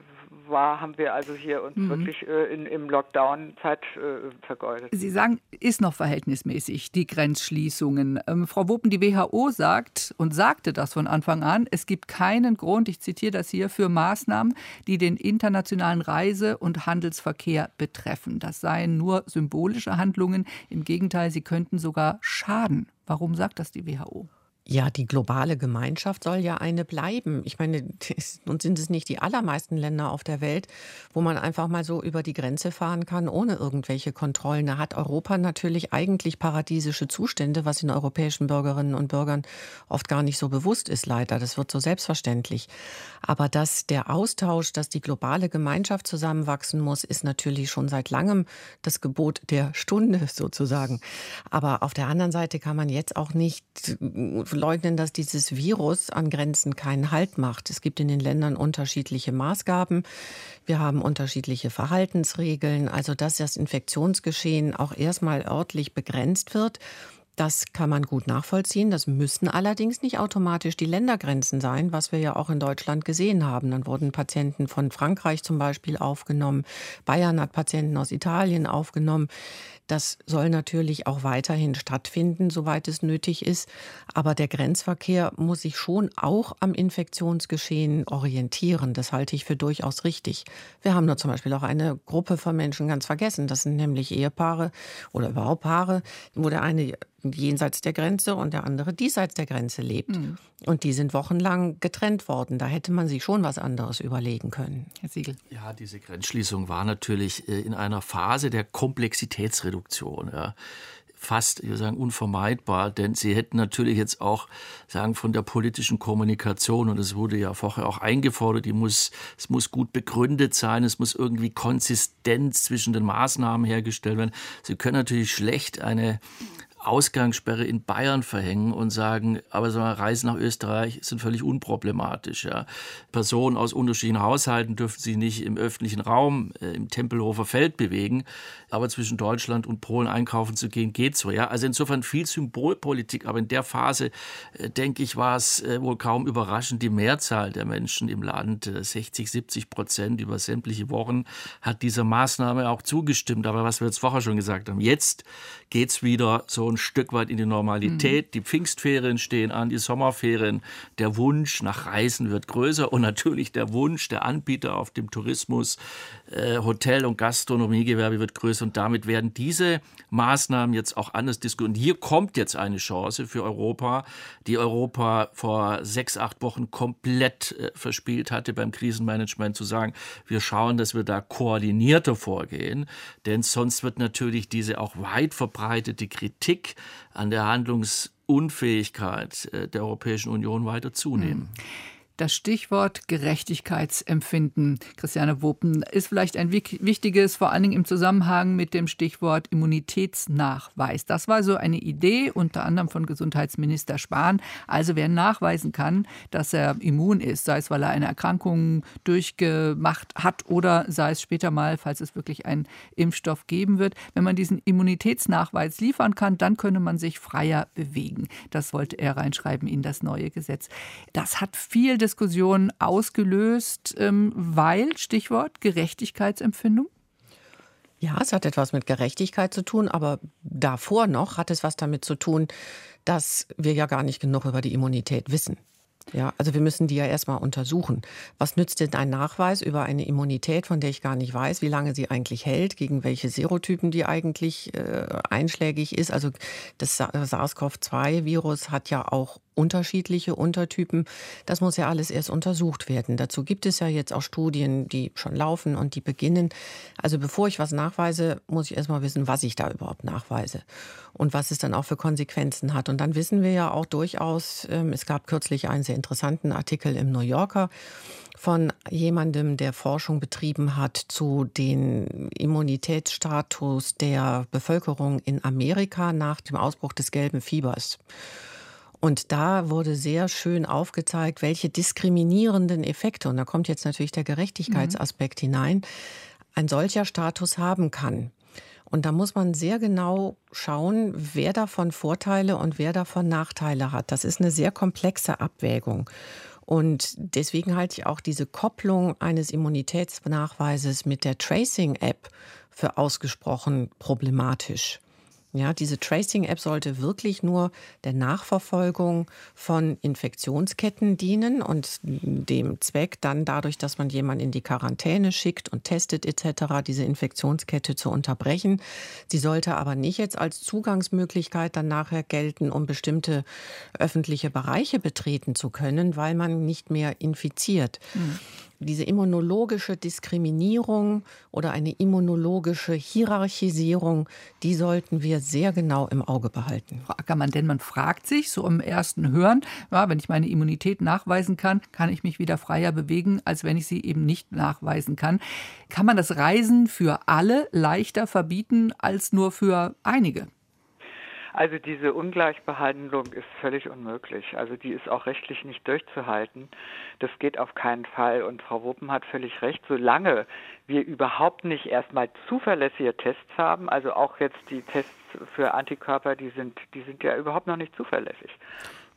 war, haben wir also hier uns mhm. wirklich äh, in, im Lockdown Zeit äh, vergeudet.
Sie sagen, ist noch verhältnismäßig, die Grenzschließungen. Ähm, Frau Wopen, die WHO sagt und sagte das von Anfang an, es gibt keinen Grund, ich zitiere das hier, für Maßnahmen, die den internationalen Reise- und Handelsverkehr betreffen. Das seien nur symbolische Handlungen. Im Gegenteil, sie könnten sogar schaden. Warum sagt das die WHO?
Ja, die globale Gemeinschaft soll ja eine bleiben. Ich meine, nun sind es nicht die allermeisten Länder auf der Welt, wo man einfach mal so über die Grenze fahren kann, ohne irgendwelche Kontrollen. Da hat Europa natürlich eigentlich paradiesische Zustände, was den europäischen Bürgerinnen und Bürgern oft gar nicht so bewusst ist, leider. Das wird so selbstverständlich. Aber dass der Austausch, dass die globale Gemeinschaft zusammenwachsen muss, ist natürlich schon seit langem das Gebot der Stunde sozusagen. Aber auf der anderen Seite kann man jetzt auch nicht leugnen, dass dieses Virus an Grenzen keinen Halt macht. Es gibt in den Ländern unterschiedliche Maßgaben. Wir haben unterschiedliche Verhaltensregeln. Also, dass das Infektionsgeschehen auch erstmal örtlich begrenzt wird. Das kann man gut nachvollziehen. Das müssen allerdings nicht automatisch die Ländergrenzen sein, was wir ja auch in Deutschland gesehen haben. Dann wurden Patienten von Frankreich zum Beispiel aufgenommen. Bayern hat Patienten aus Italien aufgenommen. Das soll natürlich auch weiterhin stattfinden, soweit es nötig ist. Aber der Grenzverkehr muss sich schon auch am Infektionsgeschehen orientieren. Das halte ich für durchaus richtig. Wir haben nur zum Beispiel auch eine Gruppe von Menschen ganz vergessen. Das sind nämlich Ehepaare oder überhaupt Paare, wo der eine jenseits der Grenze und der andere diesseits der Grenze lebt. Mhm. Und die sind wochenlang getrennt worden. Da hätte man sich schon was anderes überlegen können.
Herr Siegel. Ja, diese Grenzschließung war natürlich äh, in einer Phase der Komplexitätsreduktion. Ja fast, ich würde sagen, unvermeidbar, denn sie hätten natürlich jetzt auch sagen von der politischen Kommunikation und es wurde ja vorher auch eingefordert, die muss es muss gut begründet sein, es muss irgendwie Konsistenz zwischen den Maßnahmen hergestellt werden. Sie können natürlich schlecht eine Ausgangssperre in Bayern verhängen und sagen, aber so eine Reise nach Österreich sind völlig unproblematisch. Ja. Personen aus unterschiedlichen Haushalten dürfen sich nicht im öffentlichen Raum äh, im Tempelhofer Feld bewegen, aber zwischen Deutschland und Polen einkaufen zu gehen geht so. Ja. Also insofern viel Symbolpolitik, aber in der Phase äh, denke ich war es äh, wohl kaum überraschend. Die Mehrzahl der Menschen im Land, 60, 70 Prozent über sämtliche Wochen, hat dieser Maßnahme auch zugestimmt. Aber was wir jetzt vorher schon gesagt haben, jetzt geht es wieder so ein Stück weit in die Normalität. Mhm. Die Pfingstferien stehen an, die Sommerferien. Der Wunsch nach Reisen wird größer und natürlich der Wunsch der Anbieter auf dem Tourismus, äh, Hotel- und Gastronomiegewerbe wird größer. Und damit werden diese Maßnahmen jetzt auch anders diskutiert. Und hier kommt jetzt eine Chance für Europa, die Europa vor sechs, acht Wochen komplett äh, verspielt hatte beim Krisenmanagement, zu sagen, wir schauen, dass wir da koordinierter vorgehen. Denn sonst wird natürlich diese auch weit verbreitete Kritik Kritik an der Handlungsunfähigkeit äh, der Europäischen Union weiter zunehmen. Mhm.
Das Stichwort Gerechtigkeitsempfinden, Christiane Wopen, ist vielleicht ein wichtiges, vor allen Dingen im Zusammenhang mit dem Stichwort Immunitätsnachweis. Das war so eine Idee, unter anderem von Gesundheitsminister Spahn. Also wer nachweisen kann, dass er immun ist, sei es, weil er eine Erkrankung durchgemacht hat oder sei es später mal, falls es wirklich einen Impfstoff geben wird. Wenn man diesen Immunitätsnachweis liefern kann, dann könne man sich freier bewegen. Das wollte er reinschreiben in das neue Gesetz. Das hat viel Diskussion ausgelöst, ähm, weil, Stichwort, Gerechtigkeitsempfindung?
Ja, es hat etwas mit Gerechtigkeit zu tun, aber davor noch hat es was damit zu tun, dass wir ja gar nicht genug über die Immunität wissen. Ja, also wir müssen die ja erstmal untersuchen. Was nützt denn ein Nachweis über eine Immunität, von der ich gar nicht weiß, wie lange sie eigentlich hält, gegen welche Serotypen die eigentlich äh, einschlägig ist? Also das SARS-CoV-2-Virus hat ja auch unterschiedliche Untertypen. Das muss ja alles erst untersucht werden. Dazu gibt es ja jetzt auch Studien, die schon laufen und die beginnen. Also bevor ich was nachweise, muss ich erst mal wissen, was ich da überhaupt nachweise und was es dann auch für Konsequenzen hat. Und dann wissen wir ja auch durchaus, ähm, es gab kürzlich einen sehr interessanten Artikel im New Yorker von jemandem, der Forschung betrieben hat zu den Immunitätsstatus der Bevölkerung in Amerika nach dem Ausbruch des gelben Fiebers. Und da wurde sehr schön aufgezeigt, welche diskriminierenden Effekte, und da kommt jetzt natürlich der Gerechtigkeitsaspekt mhm. hinein, ein solcher Status haben kann. Und da muss man sehr genau schauen, wer davon Vorteile und wer davon Nachteile hat. Das ist eine sehr komplexe Abwägung. Und deswegen halte ich auch diese Kopplung eines Immunitätsnachweises mit der Tracing-App für ausgesprochen problematisch. Ja, diese Tracing-App sollte wirklich nur der Nachverfolgung von Infektionsketten dienen und dem Zweck dann dadurch, dass man jemanden in die Quarantäne schickt und testet etc., diese Infektionskette zu unterbrechen. Sie sollte aber nicht jetzt als Zugangsmöglichkeit dann nachher gelten, um bestimmte öffentliche Bereiche betreten zu können, weil man nicht mehr infiziert. Mhm diese immunologische Diskriminierung oder eine immunologische Hierarchisierung, die sollten wir sehr genau im Auge behalten.
Frau Ackermann, denn man fragt sich so im ersten Hören, ja, wenn ich meine Immunität nachweisen kann, kann ich mich wieder freier bewegen, als wenn ich sie eben nicht nachweisen kann. Kann man das Reisen für alle leichter verbieten als nur für einige?
Also diese Ungleichbehandlung ist völlig unmöglich. Also die ist auch rechtlich nicht durchzuhalten. Das geht auf keinen Fall. Und Frau Wuppen hat völlig recht. Solange wir überhaupt nicht erstmal zuverlässige Tests haben, also auch jetzt die Tests für Antikörper, die sind, die sind ja überhaupt noch nicht zuverlässig.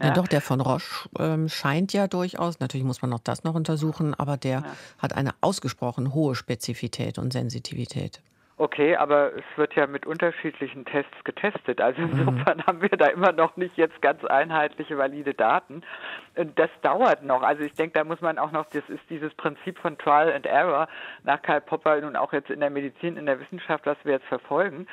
Ja, ja doch, der von Roche ähm, scheint ja durchaus, natürlich muss man auch das noch untersuchen, aber der ja. hat eine ausgesprochen hohe Spezifität und Sensitivität.
Okay, aber es wird ja mit unterschiedlichen Tests getestet. Also mhm. insofern haben wir da immer noch nicht jetzt ganz einheitliche, valide Daten. Das dauert noch. Also ich denke, da muss man auch noch, das ist dieses Prinzip von Trial and Error nach Karl Popper und auch jetzt in der Medizin, in der Wissenschaft, was wir jetzt verfolgen.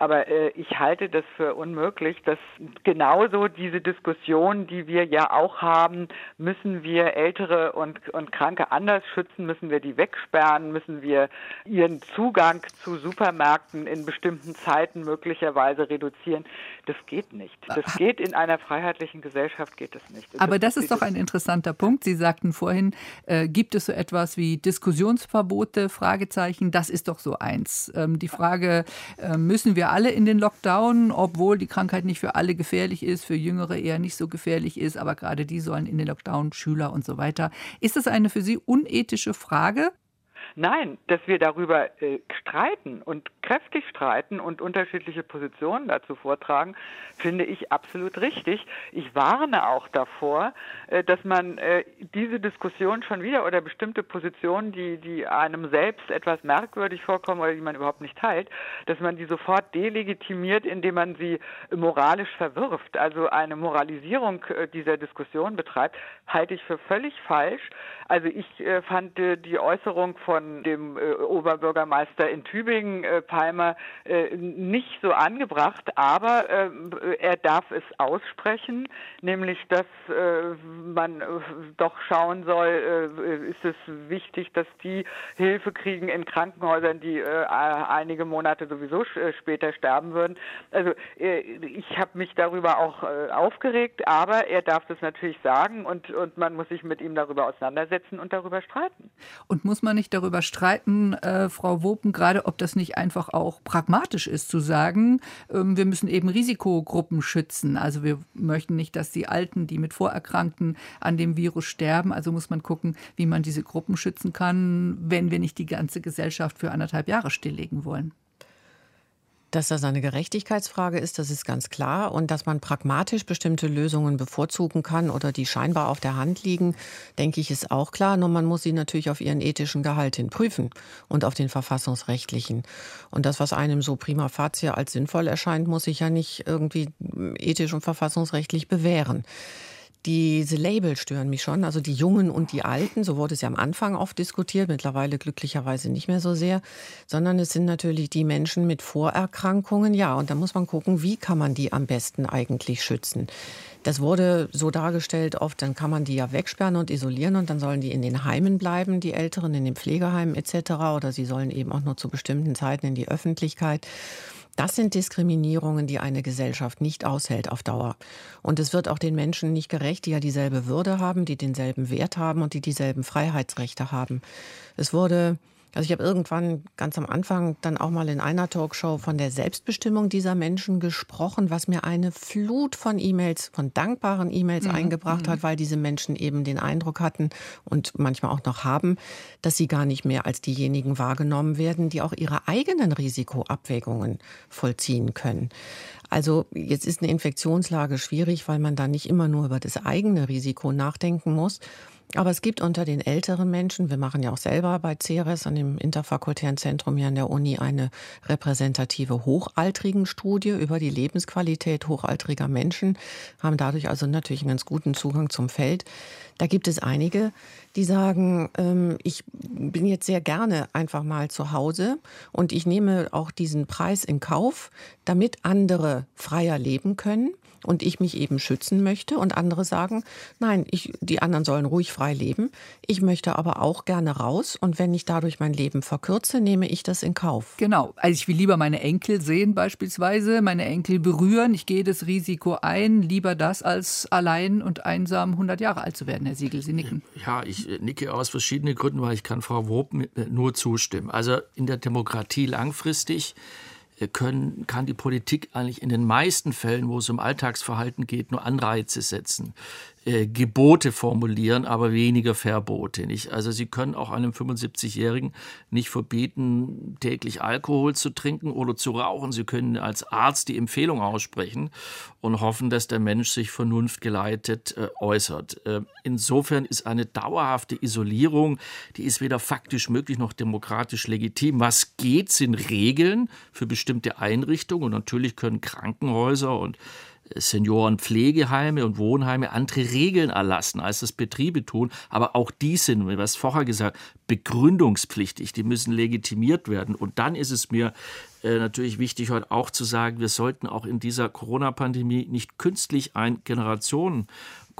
Aber äh, ich halte das für unmöglich, dass genauso diese Diskussion, die wir ja auch haben, müssen wir Ältere und, und Kranke anders schützen, müssen wir die wegsperren, müssen wir ihren Zugang zu Supermärkten in bestimmten Zeiten möglicherweise reduzieren. Das geht nicht. Das geht in einer freiheitlichen Gesellschaft geht das nicht.
Aber das, das ist doch ein interessanter Punkt. Sie sagten vorhin, äh, gibt es so etwas wie Diskussionsverbote? Fragezeichen. Das ist doch so eins. Ähm, die Frage, äh, müssen wir alle in den Lockdown, obwohl die Krankheit nicht für alle gefährlich ist, für Jüngere eher nicht so gefährlich ist, aber gerade die sollen in den Lockdown, Schüler und so weiter. Ist das eine für Sie unethische Frage?
Nein, dass wir darüber äh, streiten und kräftig streiten und unterschiedliche Positionen dazu vortragen, finde ich absolut richtig. Ich warne auch davor, äh, dass man äh, diese Diskussion schon wieder oder bestimmte Positionen, die, die einem selbst etwas merkwürdig vorkommen oder die man überhaupt nicht teilt, dass man die sofort delegitimiert, indem man sie moralisch verwirft. Also eine Moralisierung äh, dieser Diskussion betreibt, halte ich für völlig falsch. Also ich äh, fand äh, die Äußerung von dem äh, Oberbürgermeister in Tübingen, äh, Palmer, äh, nicht so angebracht, aber äh, er darf es aussprechen, nämlich dass man doch schauen soll, ist es wichtig, dass die Hilfe kriegen in Krankenhäusern, die einige Monate sowieso später sterben würden. Also ich habe mich darüber auch aufgeregt, aber er darf das natürlich sagen und, und man muss sich mit ihm darüber auseinandersetzen und darüber streiten.
Und muss man nicht darüber streiten, äh, Frau Wopen, gerade ob das nicht einfach auch pragmatisch ist, zu sagen, ähm, wir müssen eben Risikogruppen schützen. Also wir möchten nicht, dass die Alten, die mit Vorerkrankten an dem Virus sterben. Also muss man gucken, wie man diese Gruppen schützen kann, wenn wir nicht die ganze Gesellschaft für anderthalb Jahre stilllegen wollen.
Dass das eine Gerechtigkeitsfrage ist, das ist ganz klar. Und dass man pragmatisch bestimmte Lösungen bevorzugen kann oder die scheinbar auf der Hand liegen, denke ich, ist auch klar. Nur man muss sie natürlich auf ihren ethischen Gehalt hin prüfen und auf den verfassungsrechtlichen. Und das, was einem so prima facie als sinnvoll erscheint, muss sich ja nicht irgendwie ethisch und verfassungsrechtlich bewähren. Diese Label stören mich schon, also die Jungen und die Alten, so wurde es ja am Anfang oft diskutiert, mittlerweile glücklicherweise nicht mehr so sehr, sondern es sind natürlich die Menschen mit Vorerkrankungen, ja, und da muss man gucken, wie kann man die am besten eigentlich schützen. Das wurde so dargestellt oft, dann kann man die ja wegsperren und isolieren und dann sollen die in den Heimen bleiben, die Älteren in den Pflegeheimen etc. oder sie sollen eben auch nur zu bestimmten Zeiten in die Öffentlichkeit. Das sind Diskriminierungen, die eine Gesellschaft nicht aushält auf Dauer. Und es wird auch den Menschen nicht gerecht, die ja dieselbe Würde haben, die denselben Wert haben und die dieselben Freiheitsrechte haben. Es wurde also ich habe irgendwann ganz am Anfang dann auch mal in einer Talkshow von der Selbstbestimmung dieser Menschen gesprochen, was mir eine Flut von E-Mails, von dankbaren E-Mails mhm. eingebracht mhm. hat, weil diese Menschen eben den Eindruck hatten und manchmal auch noch haben, dass sie gar nicht mehr als diejenigen wahrgenommen werden, die auch ihre eigenen Risikoabwägungen vollziehen können. Also jetzt ist eine Infektionslage schwierig, weil man da nicht immer nur über das eigene Risiko nachdenken muss, aber es gibt unter den älteren Menschen, wir machen ja auch selber bei CERES an dem interfakultären Zentrum hier an der Uni eine repräsentative hochaltrigen Studie über die Lebensqualität hochaltriger Menschen, haben dadurch also natürlich einen ganz guten Zugang zum Feld. Da gibt es einige, die sagen, ähm, ich bin jetzt sehr gerne einfach mal zu Hause und ich nehme auch diesen Preis in Kauf, damit andere freier leben können und ich mich eben schützen möchte und andere sagen, nein, ich, die anderen sollen ruhig frei leben. Ich möchte aber auch gerne raus und wenn ich dadurch mein Leben verkürze, nehme ich das in Kauf.
Genau. Also ich will lieber meine Enkel sehen beispielsweise, meine Enkel berühren. Ich gehe das Risiko ein, lieber das als allein und einsam 100 Jahre alt zu werden, Herr Siegel. Sie nicken.
Ja, ich nicke aus verschiedenen Gründen, weil ich kann Frau Wob nur zustimmen. Also in der Demokratie langfristig können, kann die Politik eigentlich in den meisten Fällen, wo es um Alltagsverhalten geht, nur Anreize setzen. Äh, Gebote formulieren, aber weniger Verbote. Nicht? Also Sie können auch einem 75-Jährigen nicht verbieten, täglich Alkohol zu trinken oder zu rauchen. Sie können als Arzt die Empfehlung aussprechen und hoffen, dass der Mensch sich vernunftgeleitet äh, äußert. Äh, insofern ist eine dauerhafte Isolierung, die ist weder faktisch möglich noch demokratisch legitim. Was geht, sind Regeln für bestimmte Einrichtungen und natürlich können Krankenhäuser und Seniorenpflegeheime und Wohnheime andere Regeln erlassen, als das Betriebe tun. Aber auch die sind, wie es vorher gesagt, begründungspflichtig. Die müssen legitimiert werden. Und dann ist es mir äh, natürlich wichtig, heute auch zu sagen, wir sollten auch in dieser Corona-Pandemie nicht künstlich ein Generationen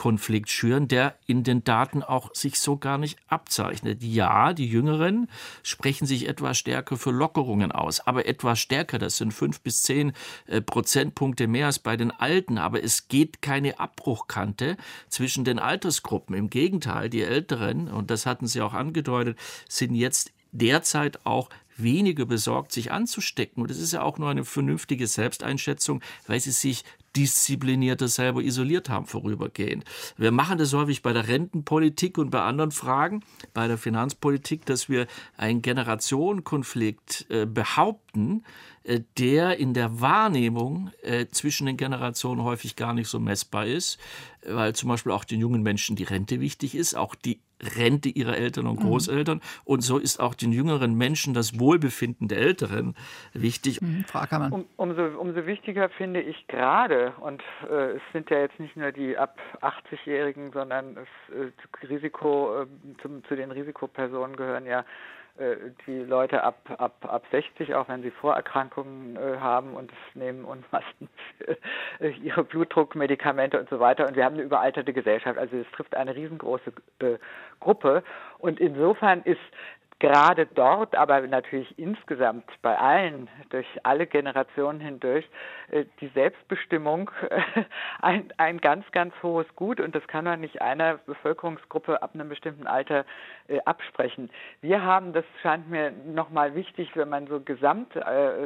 Konflikt schüren, der in den Daten auch sich so gar nicht abzeichnet. Ja, die Jüngeren sprechen sich etwas stärker für Lockerungen aus, aber etwas stärker, das sind fünf bis zehn äh, Prozentpunkte mehr als bei den Alten. Aber es geht keine Abbruchkante zwischen den Altersgruppen. Im Gegenteil, die Älteren, und das hatten Sie auch angedeutet, sind jetzt derzeit auch weniger besorgt, sich anzustecken. Und das ist ja auch nur eine vernünftige Selbsteinschätzung, weil sie sich disziplinierter selber isoliert haben vorübergehend. Wir machen das häufig bei der Rentenpolitik und bei anderen Fragen, bei der Finanzpolitik, dass wir einen Generationenkonflikt äh, behaupten, äh, der in der Wahrnehmung äh, zwischen den Generationen häufig gar nicht so messbar ist, weil zum Beispiel auch den jungen Menschen die Rente wichtig ist, auch die Rente ihrer Eltern und mhm. Großeltern. Mhm. Und so ist auch den jüngeren Menschen das Wohlbefinden der Älteren wichtig.
Mhm, Frau Ackermann. Um, umso, umso wichtiger finde ich gerade, und äh, es sind ja jetzt nicht nur die ab 80-Jährigen, sondern das äh, Risiko, äh, zum, zu den Risikopersonen gehören ja die Leute ab, ab, ab 60, auch wenn sie Vorerkrankungen äh, haben und nehmen Unmassen äh, ihre Blutdruckmedikamente und so weiter. Und wir haben eine überalterte Gesellschaft. Also es trifft eine riesengroße äh, Gruppe. Und insofern ist gerade dort, aber natürlich insgesamt bei allen, durch alle Generationen hindurch, äh, die Selbstbestimmung äh, ein, ein ganz, ganz hohes Gut. Und das kann man nicht einer Bevölkerungsgruppe ab einem bestimmten Alter äh, absprechen. Wir haben, das scheint mir nochmal wichtig, wenn man so gesamt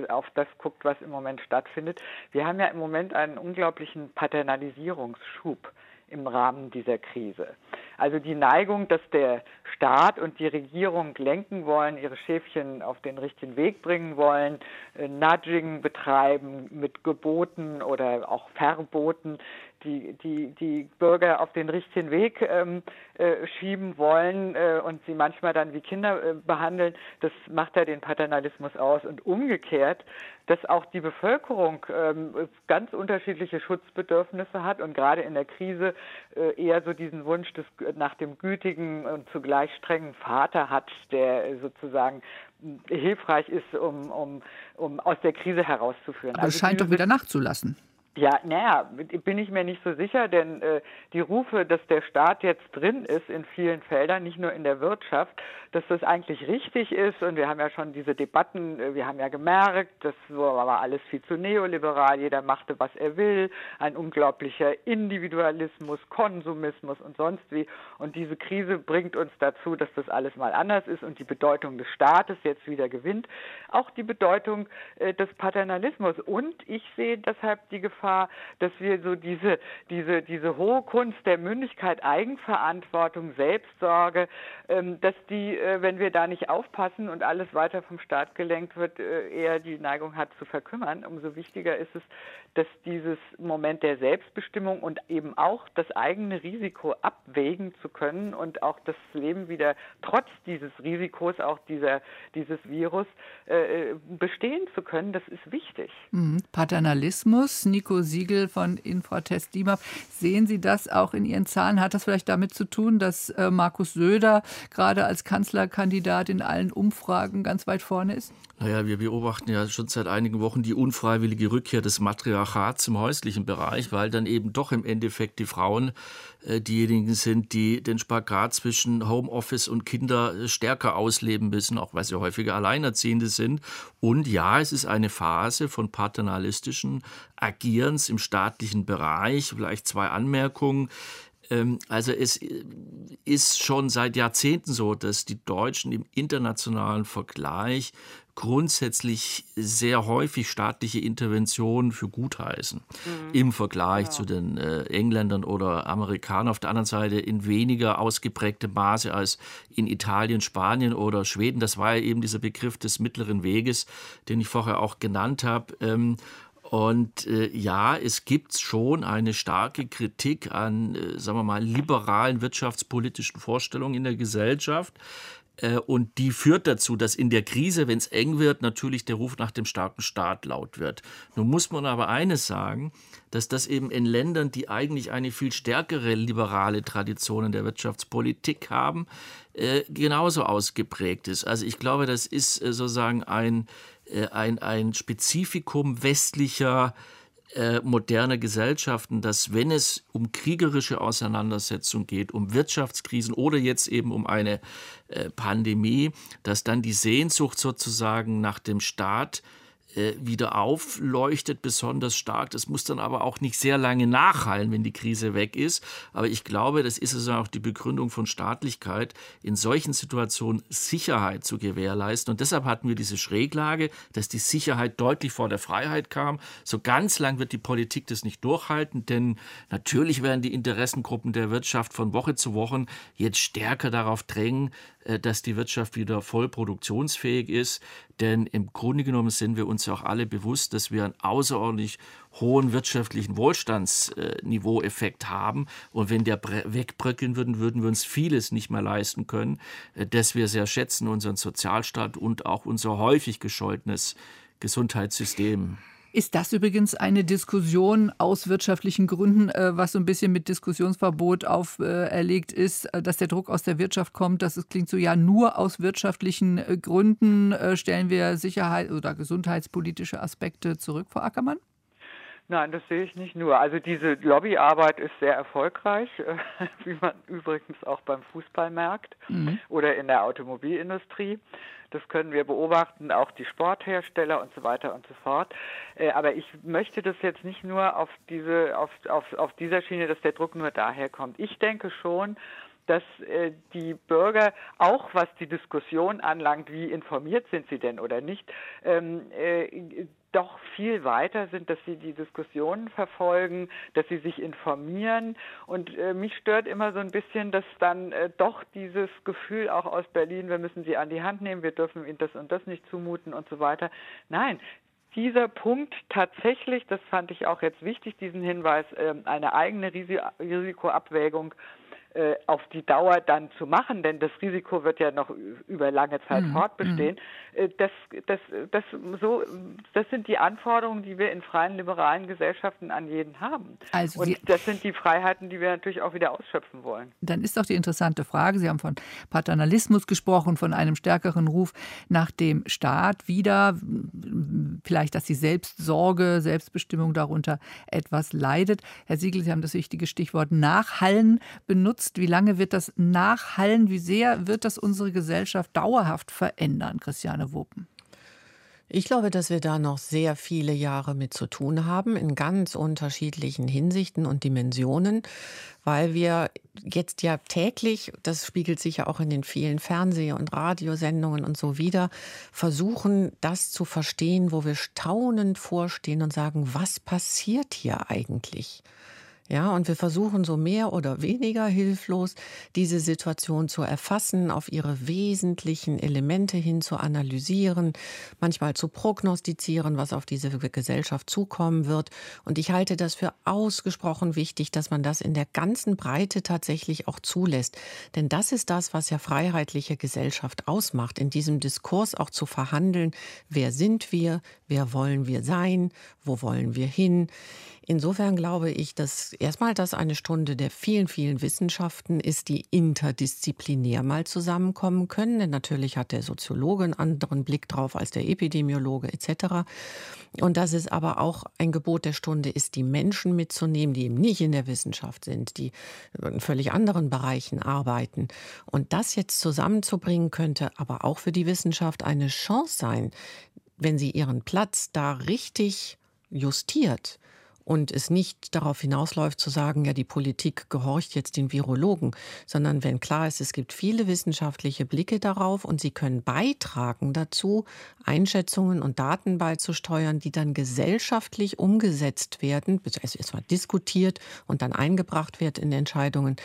auf das guckt, was im Moment stattfindet, wir haben ja im Moment einen unglaublichen Paternalisierungsschub im Rahmen dieser Krise. Also die Neigung, dass der Staat und die Regierung lenken wollen, ihre Schäfchen auf den richtigen Weg bringen wollen, äh, Nudging betreiben mit Geboten oder auch Verboten, die, die, die Bürger auf den richtigen Weg ähm, äh, schieben wollen äh, und sie manchmal dann wie Kinder äh, behandeln, das macht ja den Paternalismus aus. Und umgekehrt, dass auch die Bevölkerung ähm, ganz unterschiedliche Schutzbedürfnisse hat und gerade in der Krise äh, eher so diesen Wunsch des, nach dem gütigen und zugleich strengen Vater hat, der sozusagen hilfreich ist, um, um, um aus der Krise herauszuführen.
Aber also es scheint doch wieder nachzulassen.
Ja, naja, bin ich mir nicht so sicher, denn äh, die Rufe, dass der Staat jetzt drin ist in vielen Feldern, nicht nur in der Wirtschaft, dass das eigentlich richtig ist. Und wir haben ja schon diese Debatten, äh, wir haben ja gemerkt, das war alles viel zu neoliberal, jeder machte, was er will, ein unglaublicher Individualismus, Konsumismus und sonst wie. Und diese Krise bringt uns dazu, dass das alles mal anders ist und die Bedeutung des Staates jetzt wieder gewinnt. Auch die Bedeutung äh, des Paternalismus. Und ich sehe deshalb die Gefahr, Gefahr, dass wir so diese, diese, diese hohe Kunst der Mündigkeit, Eigenverantwortung, Selbstsorge, ähm, dass die, äh, wenn wir da nicht aufpassen und alles weiter vom Staat gelenkt wird, äh, eher die Neigung hat zu verkümmern. Umso wichtiger ist es, dass dieses Moment der Selbstbestimmung und eben auch das eigene Risiko abwägen zu können und auch das Leben wieder trotz dieses Risikos, auch dieser, dieses Virus, äh, bestehen zu können, das ist wichtig.
Mhm. Paternalismus, Nico Siegel von Infratest DIMAP, sehen Sie das auch in Ihren Zahlen? Hat das vielleicht damit zu tun, dass äh, Markus Söder gerade als Kanzlerkandidat in allen Umfragen ganz weit vorne ist?
Naja, wir beobachten ja schon seit einigen Wochen die unfreiwillige Rückkehr des Matriarchats im häuslichen Bereich, weil dann eben doch im Endeffekt die Frauen diejenigen sind, die den Spagat zwischen Homeoffice und Kinder äh, stärker ausleben müssen, auch weil sie häufiger Alleinerziehende sind. Und ja, es ist eine Phase von paternalistischen Agierens im staatlichen Bereich. Vielleicht zwei Anmerkungen. Ähm, also es äh, ist schon seit Jahrzehnten so, dass die Deutschen im internationalen Vergleich grundsätzlich sehr häufig staatliche Interventionen für gut heißen mhm. im Vergleich ja. zu den äh, Engländern oder Amerikanern. Auf der anderen Seite in weniger ausgeprägtem Maße als in Italien, Spanien oder Schweden. Das war ja eben dieser Begriff des mittleren Weges, den ich vorher auch genannt habe. Ähm, und äh, ja, es gibt schon eine starke Kritik an, äh, sagen wir mal, liberalen wirtschaftspolitischen Vorstellungen in der Gesellschaft. Äh, und die führt dazu, dass in der Krise, wenn es eng wird, natürlich der Ruf nach dem starken Staat laut wird. Nun muss man aber eines sagen, dass das eben in Ländern, die eigentlich eine viel stärkere liberale Tradition in der Wirtschaftspolitik haben, äh, genauso ausgeprägt ist. Also ich glaube, das ist äh, sozusagen ein ein, ein Spezifikum westlicher äh, moderner Gesellschaften, dass wenn es um kriegerische Auseinandersetzungen geht, um Wirtschaftskrisen oder jetzt eben um eine äh, Pandemie, dass dann die Sehnsucht sozusagen nach dem Staat äh, wieder aufleuchtet, besonders stark. Das muss dann aber auch nicht sehr lange nachhallen, wenn die Krise weg ist. Aber ich glaube, das ist also auch die Begründung von Staatlichkeit, in solchen Situationen Sicherheit zu gewährleisten. Und deshalb hatten wir diese Schräglage, dass die Sicherheit deutlich vor der Freiheit kam. So ganz lang wird die Politik das nicht durchhalten, denn natürlich werden die Interessengruppen der Wirtschaft von Woche zu Woche jetzt stärker darauf drängen, äh, dass die Wirtschaft wieder voll produktionsfähig ist. Denn im Grunde genommen sind wir uns auch alle bewusst, dass wir einen außerordentlich hohen wirtschaftlichen Wohlstandsniveaueffekt haben. Und wenn der wegbröckeln würde, würden wir uns vieles nicht mehr leisten können, äh, das wir sehr schätzen, unseren Sozialstaat und auch unser häufig gescholtenes Gesundheitssystem.
Ist das übrigens eine Diskussion aus wirtschaftlichen Gründen, äh, was so ein bisschen mit Diskussionsverbot auferlegt ist, äh, dass der Druck aus der Wirtschaft kommt? Das klingt so, ja, nur aus wirtschaftlichen äh, Gründen stellen wir Sicherheit oder gesundheitspolitische Aspekte zurück, Frau Ackermann?
Nein, das sehe ich nicht nur. Also diese Lobbyarbeit ist sehr erfolgreich, wie man übrigens auch beim Fußball merkt mhm. oder in der Automobilindustrie. Das können wir beobachten, auch die Sporthersteller und so weiter und so fort. Äh, aber ich möchte das jetzt nicht nur auf diese, auf, auf, auf dieser Schiene, dass der Druck nur daher kommt. Ich denke schon, dass äh, die Bürger, auch was die Diskussion anlangt, wie informiert sind sie denn oder nicht, ähm, äh, doch viel weiter sind, dass sie die Diskussionen verfolgen, dass sie sich informieren. Und äh, mich stört immer so ein bisschen, dass dann äh, doch dieses Gefühl auch aus Berlin, wir müssen sie an die Hand nehmen, wir dürfen ihnen das und das nicht zumuten und so weiter. Nein, dieser Punkt tatsächlich, das fand ich auch jetzt wichtig, diesen Hinweis, ähm, eine eigene Risikoabwägung äh, auf die Dauer dann zu machen, denn das Risiko wird ja noch über lange Zeit mhm. fortbestehen. Mhm. Das, das, das, so, das sind die Anforderungen, die wir in freien liberalen Gesellschaften an jeden haben. Also Und das sind die Freiheiten, die wir natürlich auch wieder ausschöpfen wollen.
Dann ist doch die interessante Frage, Sie haben von Paternalismus gesprochen, von einem stärkeren Ruf nach dem Staat wieder, vielleicht, dass die Selbstsorge, Selbstbestimmung darunter etwas leidet. Herr Siegel, Sie haben das wichtige Stichwort Nachhallen benutzt genutzt? Wie lange wird das nachhallen? Wie sehr wird das unsere Gesellschaft dauerhaft verändern, Christiane Wopen?
Ich glaube, dass wir da noch sehr viele Jahre mit zu tun haben, in ganz unterschiedlichen Hinsichten und Dimensionen, weil wir jetzt ja täglich, das spiegelt sich ja auch in den vielen Fernseh- und Radiosendungen und so wieder, versuchen, das zu verstehen, wo wir staunend vorstehen und sagen, was passiert hier eigentlich? Ja, und wir versuchen so mehr oder weniger hilflos diese Situation zu erfassen, auf ihre wesentlichen Elemente hin zu analysieren, manchmal zu prognostizieren, was auf diese Gesellschaft zukommen wird. Und ich halte das für ausgesprochen wichtig, dass man das in der ganzen Breite tatsächlich auch zulässt. Denn das ist das, was ja freiheitliche Gesellschaft ausmacht, in diesem Diskurs auch zu verhandeln, wer sind wir, wer wollen wir sein, wo wollen wir hin. Insofern glaube ich, dass erstmal das eine Stunde der vielen, vielen Wissenschaften ist, die interdisziplinär mal zusammenkommen können. Denn natürlich hat der Soziologe einen anderen Blick drauf als der Epidemiologe etc. Und dass es aber auch ein Gebot der Stunde ist, die Menschen mitzunehmen, die eben nicht in der Wissenschaft sind, die in völlig anderen Bereichen arbeiten. Und das jetzt zusammenzubringen könnte aber auch für die Wissenschaft eine Chance sein, wenn sie ihren Platz da richtig justiert und es nicht darauf hinausläuft zu sagen, ja, die Politik gehorcht jetzt den Virologen, sondern wenn klar ist, es gibt viele wissenschaftliche Blicke darauf und sie können beitragen dazu, Einschätzungen und Daten beizusteuern, die dann gesellschaftlich umgesetzt werden, also erstmal diskutiert und dann eingebracht wird in Entscheidungen.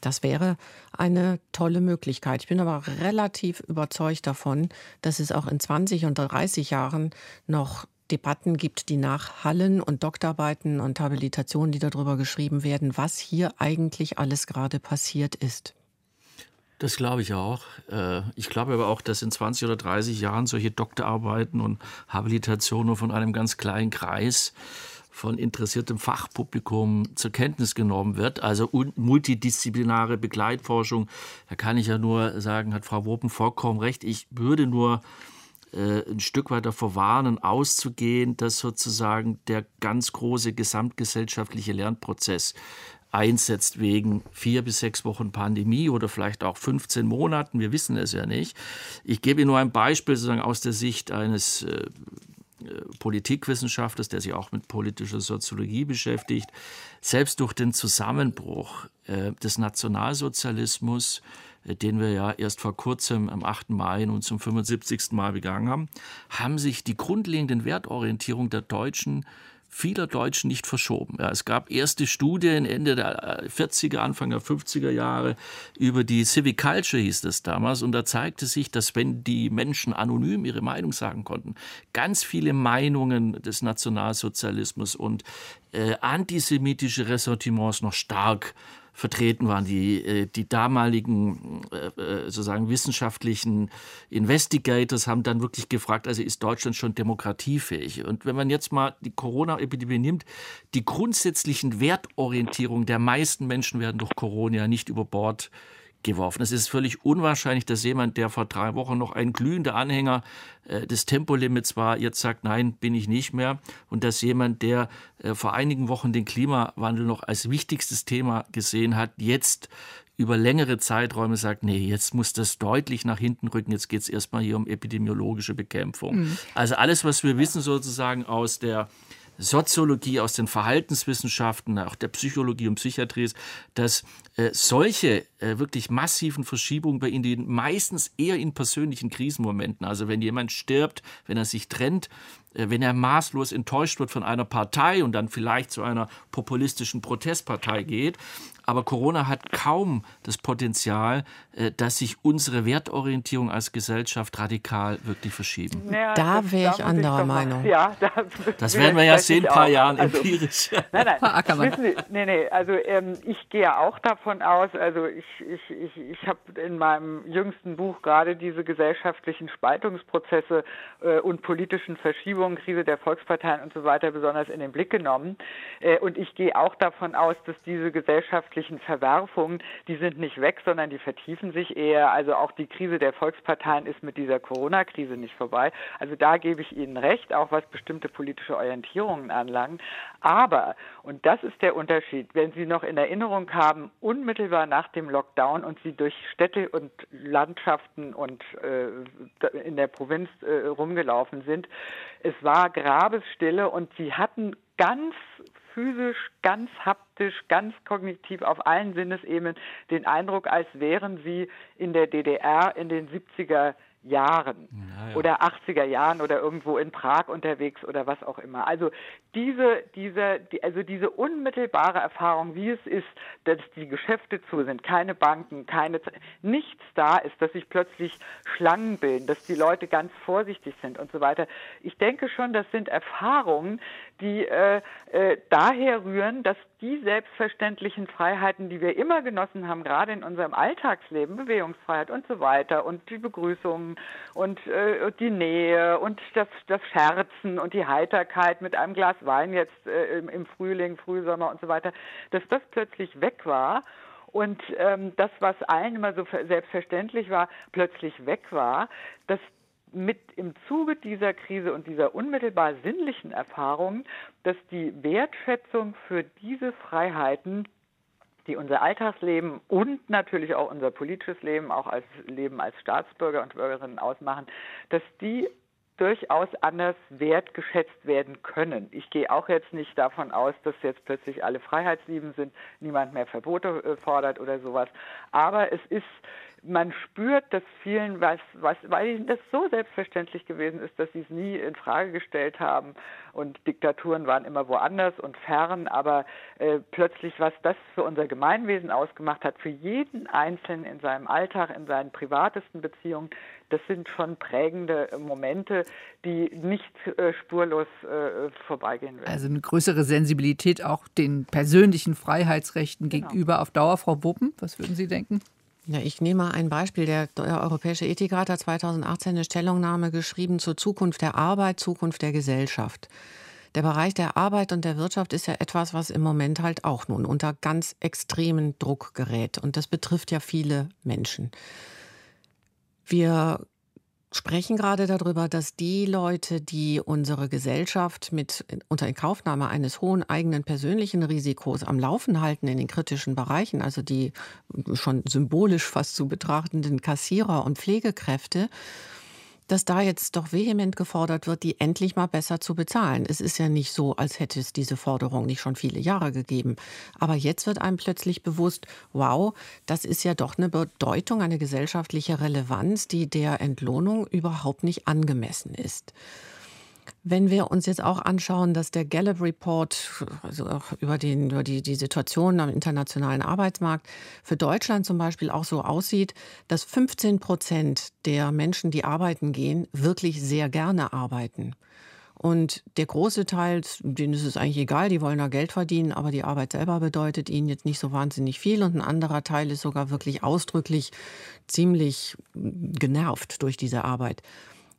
Das wäre eine tolle Möglichkeit. Ich bin aber relativ überzeugt davon, dass es auch in 20 und 30 Jahren noch Debatten gibt, die nachhallen und Doktorarbeiten und Habilitationen, die darüber geschrieben werden, was hier eigentlich alles gerade passiert ist.
Das glaube ich auch. Äh, ich glaube aber auch, dass in 20 oder 30 Jahren solche Doktorarbeiten und Habilitationen von einem ganz kleinen Kreis von interessiertem Fachpublikum zur Kenntnis genommen wird. Also multidisziplinare Begleitforschung, da kann ich ja nur sagen, hat Frau Wopen vollkommen recht. Ich würde nur äh, ein Stück weit davor warnen, auszugehen, dass sozusagen der ganz große gesamtgesellschaftliche Lernprozess einsetzt wegen vier bis sechs Wochen Pandemie oder vielleicht auch 15 Monaten. Wir wissen es ja nicht. Ich gebe nur ein Beispiel sozusagen aus der Sicht eines äh, äh Politikwissenschaftlers, der sich auch mit politischer Soziologie beschäftigt. Selbst durch den Zusammenbruch des Nationalsozialismus den wir ja erst vor kurzem am 8. Mai nun zum 75. Mal begangen haben, haben sich die grundlegenden Wertorientierungen der Deutschen vieler Deutschen nicht verschoben. Ja, es gab erste Studien Ende der 40er, Anfang der 50er Jahre über die Civic Culture hieß das damals und da zeigte sich, dass wenn die Menschen anonym ihre Meinung sagen konnten, ganz viele Meinungen des Nationalsozialismus und äh, antisemitische Ressentiments noch stark vertreten waren. Die, äh, die damaligen äh, äh, sozusagen wissenschaftlichen Investigators haben dann wirklich gefragt, also ist Deutschland schon demokratiefähig? Und wenn man jetzt mal die Corona-Epidemie nimmt, die grundsätzlichen Wertorientierungen der meisten Menschen werden durch Corona nicht über Bord geworfen. Es ist völlig unwahrscheinlich, dass jemand, der vor drei Wochen noch ein glühender Anhänger äh, des Tempolimits war, jetzt sagt, nein, bin ich nicht mehr. Und dass jemand, der äh, vor einigen Wochen den Klimawandel noch als wichtigstes Thema gesehen hat, jetzt über längere Zeiträume sagt, nee, jetzt muss das deutlich nach hinten rücken, jetzt geht es erstmal hier um epidemiologische Bekämpfung. Mhm. Also alles, was wir wissen sozusagen aus der Soziologie, aus den Verhaltenswissenschaften, auch der Psychologie und Psychiatrie ist, dass äh, solche äh, wirklich massiven Verschiebungen bei ihnen meistens eher in persönlichen Krisenmomenten, also wenn jemand stirbt, wenn er sich trennt, äh, wenn er maßlos enttäuscht wird von einer Partei und dann vielleicht zu einer populistischen Protestpartei geht, Aber Corona hat kaum das Potenzial, äh, dass sich unsere Wertorientierung als Gesellschaft radikal wirklich verschieben.
Ja, da wäre ich anderer Meinung.
Ja, da das werden wir ja sehen, in ein paar Jahren also, empirisch.
Nein, nein, wissen Sie, nee, nee, also ähm, ich gehe auch davon aus, also ich, ich, ich, ich habe in meinem jüngsten Buch gerade diese gesellschaftlichen Spaltungsprozesse äh, und politischen Verschiebungen, Krise der Volksparteien und so weiter besonders in den Blick genommen. Äh, und ich gehe auch davon aus, dass diese gesellschaftlichen Verwerfungen, die sind nicht weg, sondern die vertiefen sich eher. Also auch die Krise der Volksparteien ist mit dieser Corona-Krise nicht vorbei. Also da gebe ich Ihnen recht, auch was bestimmte politische Orientierungen anlangt. Aber, und das ist der Unterschied, wenn Sie noch in Erinnerung haben, unmittelbar nach dem Lockdown und Sie durch Städte und Landschaften und äh, in der Provinz äh, rumgelaufen sind, es war Grabesstille und Sie hatten ganz physisch, ganz haptisch, ganz kognitiv auf allen Sinnesebenen den Eindruck, als wären sie in der DDR in den 70er Jahren naja. oder 80er Jahren oder irgendwo in Prag unterwegs oder was auch immer. Also diese, diese, die, also diese unmittelbare Erfahrung, wie es ist, dass die Geschäfte zu sind, keine Banken, keine, nichts da ist, dass sich plötzlich Schlangen bilden, dass die Leute ganz vorsichtig sind und so weiter. Ich denke schon, das sind Erfahrungen, die äh, äh, daher rühren, dass die selbstverständlichen Freiheiten, die wir immer genossen haben, gerade in unserem Alltagsleben, Bewegungsfreiheit und so weiter und die Begrüßung und äh, die Nähe und das, das Scherzen und die Heiterkeit mit einem Glas Wein jetzt äh, im, im Frühling, Frühsommer und so weiter, dass das plötzlich weg war und ähm, das, was allen immer so selbstverständlich war, plötzlich weg war, dass mit im Zuge dieser Krise und dieser unmittelbar sinnlichen Erfahrung, dass die Wertschätzung für diese Freiheiten die unser Alltagsleben und natürlich auch unser politisches Leben, auch als Leben als Staatsbürger und Bürgerinnen ausmachen, dass die durchaus anders wertgeschätzt werden können. Ich gehe auch jetzt nicht davon aus, dass jetzt plötzlich alle freiheitslieben sind, niemand mehr Verbote äh, fordert oder sowas. Aber es ist man spürt, dass vielen, was, was, weil das so selbstverständlich gewesen ist, dass sie es nie in Frage gestellt haben und Diktaturen waren immer woanders und fern, aber äh, plötzlich, was das für unser Gemeinwesen ausgemacht hat, für jeden Einzelnen in seinem Alltag, in seinen privatesten Beziehungen, das sind schon prägende Momente, die nicht äh, spurlos äh, vorbeigehen werden.
Also eine größere Sensibilität auch den persönlichen Freiheitsrechten genau. gegenüber auf Dauer. Frau Wuppen, was würden Sie denken?
Ja, ich nehme mal ein Beispiel. Der, Europäische Ethikrat hat 2018 eine Stellungnahme geschrieben zur Zukunft der Arbeit, Zukunft der Gesellschaft. Der Bereich der Arbeit und der Wirtschaft ist ja etwas, was im Moment halt auch nun unter ganz extremen Druck gerät. Und das betrifft ja viele Menschen. Wir sprechen gerade darüber, dass die Leute, die unsere Gesellschaft mit unter Inkaufnahme eines hohen eigenen persönlichen Risikos am Laufen halten in den kritischen Bereichen, also die schon symbolisch fast zu betrachtenden Kassierer und Pflegekräfte, dass da jetzt doch vehement gefordert wird, die endlich mal besser zu bezahlen. Es ist ja nicht so, als hätte es diese Forderung nicht schon viele Jahre gegeben. Aber jetzt wird einem plötzlich bewusst, wow, das ist ja doch eine Bedeutung, eine gesellschaftliche Relevanz, die der Entlohnung überhaupt nicht angemessen ist. Wenn wir uns jetzt auch anschauen, dass der Gallup Report also auch über, den, über die, die Situation am internationalen Arbeitsmarkt für Deutschland zum Beispiel auch so aussieht, dass 15 Prozent der Menschen, die arbeiten gehen, wirklich sehr gerne arbeiten. Und der große Teil, denen ist es eigentlich egal, die wollen da Geld verdienen, aber die Arbeit selber bedeutet ihnen jetzt nicht so wahnsinnig viel. Und ein anderer Teil ist sogar wirklich ausdrücklich ziemlich genervt durch diese Arbeit.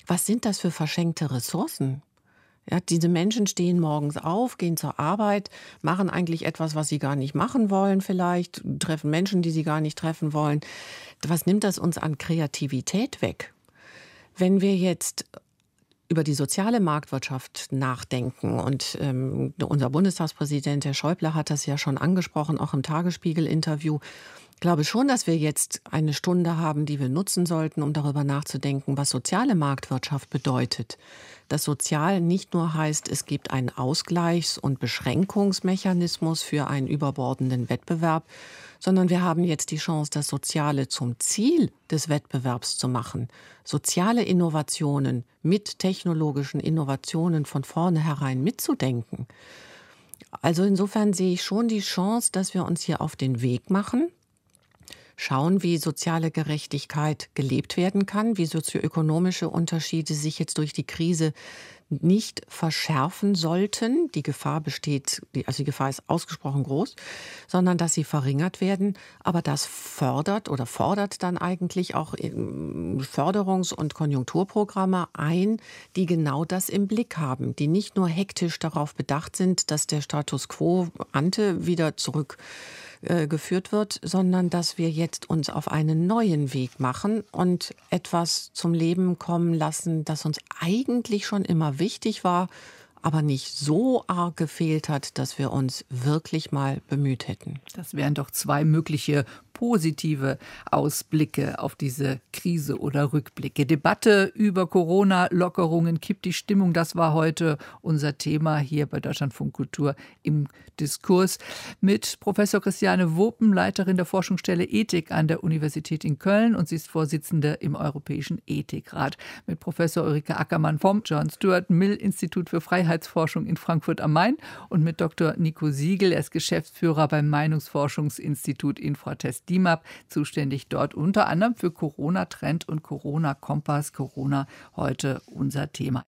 Was sind das für verschenkte Ressourcen? Ja, diese Menschen stehen morgens auf, gehen zur Arbeit, machen eigentlich etwas, was sie gar nicht machen wollen vielleicht, treffen Menschen, die sie gar nicht treffen wollen. Was nimmt das uns an Kreativität weg? Wenn wir jetzt über die soziale Marktwirtschaft nachdenken. Und ähm, unser Bundestagspräsident, Herr Schäuble, hat das ja schon angesprochen, auch im Tagesspiegel-Interview. Ich glaube schon, dass wir jetzt eine Stunde haben, die wir nutzen sollten, um darüber nachzudenken, was soziale Marktwirtschaft bedeutet dass sozial nicht nur heißt, es gibt einen Ausgleichs- und Beschränkungsmechanismus für einen überbordenden Wettbewerb, sondern wir haben jetzt die Chance, das Soziale zum Ziel des Wettbewerbs zu machen. Soziale Innovationen mit technologischen Innovationen von vornherein mitzudenken. Also insofern sehe ich schon die Chance, dass wir uns hier auf den Weg machen, schauen, wie soziale Gerechtigkeit gelebt werden kann, wie sozioökonomische Unterschiede sich jetzt durch die Krise nicht verschärfen sollten. Die Gefahr besteht, also die Gefahr ist ausgesprochen groß, sondern dass sie verringert werden. Aber das fördert oder fordert dann eigentlich auch Förderungs- und Konjunkturprogramme ein, die genau das im Blick haben, die nicht nur hektisch darauf bedacht sind, dass der Status quo ante wieder zurück äh, geführt wird, sondern dass wir jetzt uns auf einen neuen Weg machen und etwas zum Leben kommen lassen, das uns eigentlich schon immer wichtig war, aber nicht so arg gefehlt hat, dass wir uns wirklich mal bemüht hätten.
Das wären doch zwei mögliche positive Ausblicke auf diese Krise oder Rückblicke. Debatte über Corona-Lockerungen kippt die Stimmung. Das war heute unser Thema hier bei Deutschlandfunk Kultur im Diskurs mit Professor Christiane Wopen, Leiterin der Forschungsstelle Ethik an der Universität in Köln und sie ist Vorsitzende im Europäischen Ethikrat. Mit Professor Ulrike Ackermann vom John Stuart Mill Institut für Freiheitsforschung in Frankfurt am Main und mit Dr. Nico Siegel, er ist Geschäftsführer beim Meinungsforschungsinstitut Infratest DIMAP, zuständig dort unter anderem für Corona-Trend und Corona-Kompass. Corona heute unser Thema.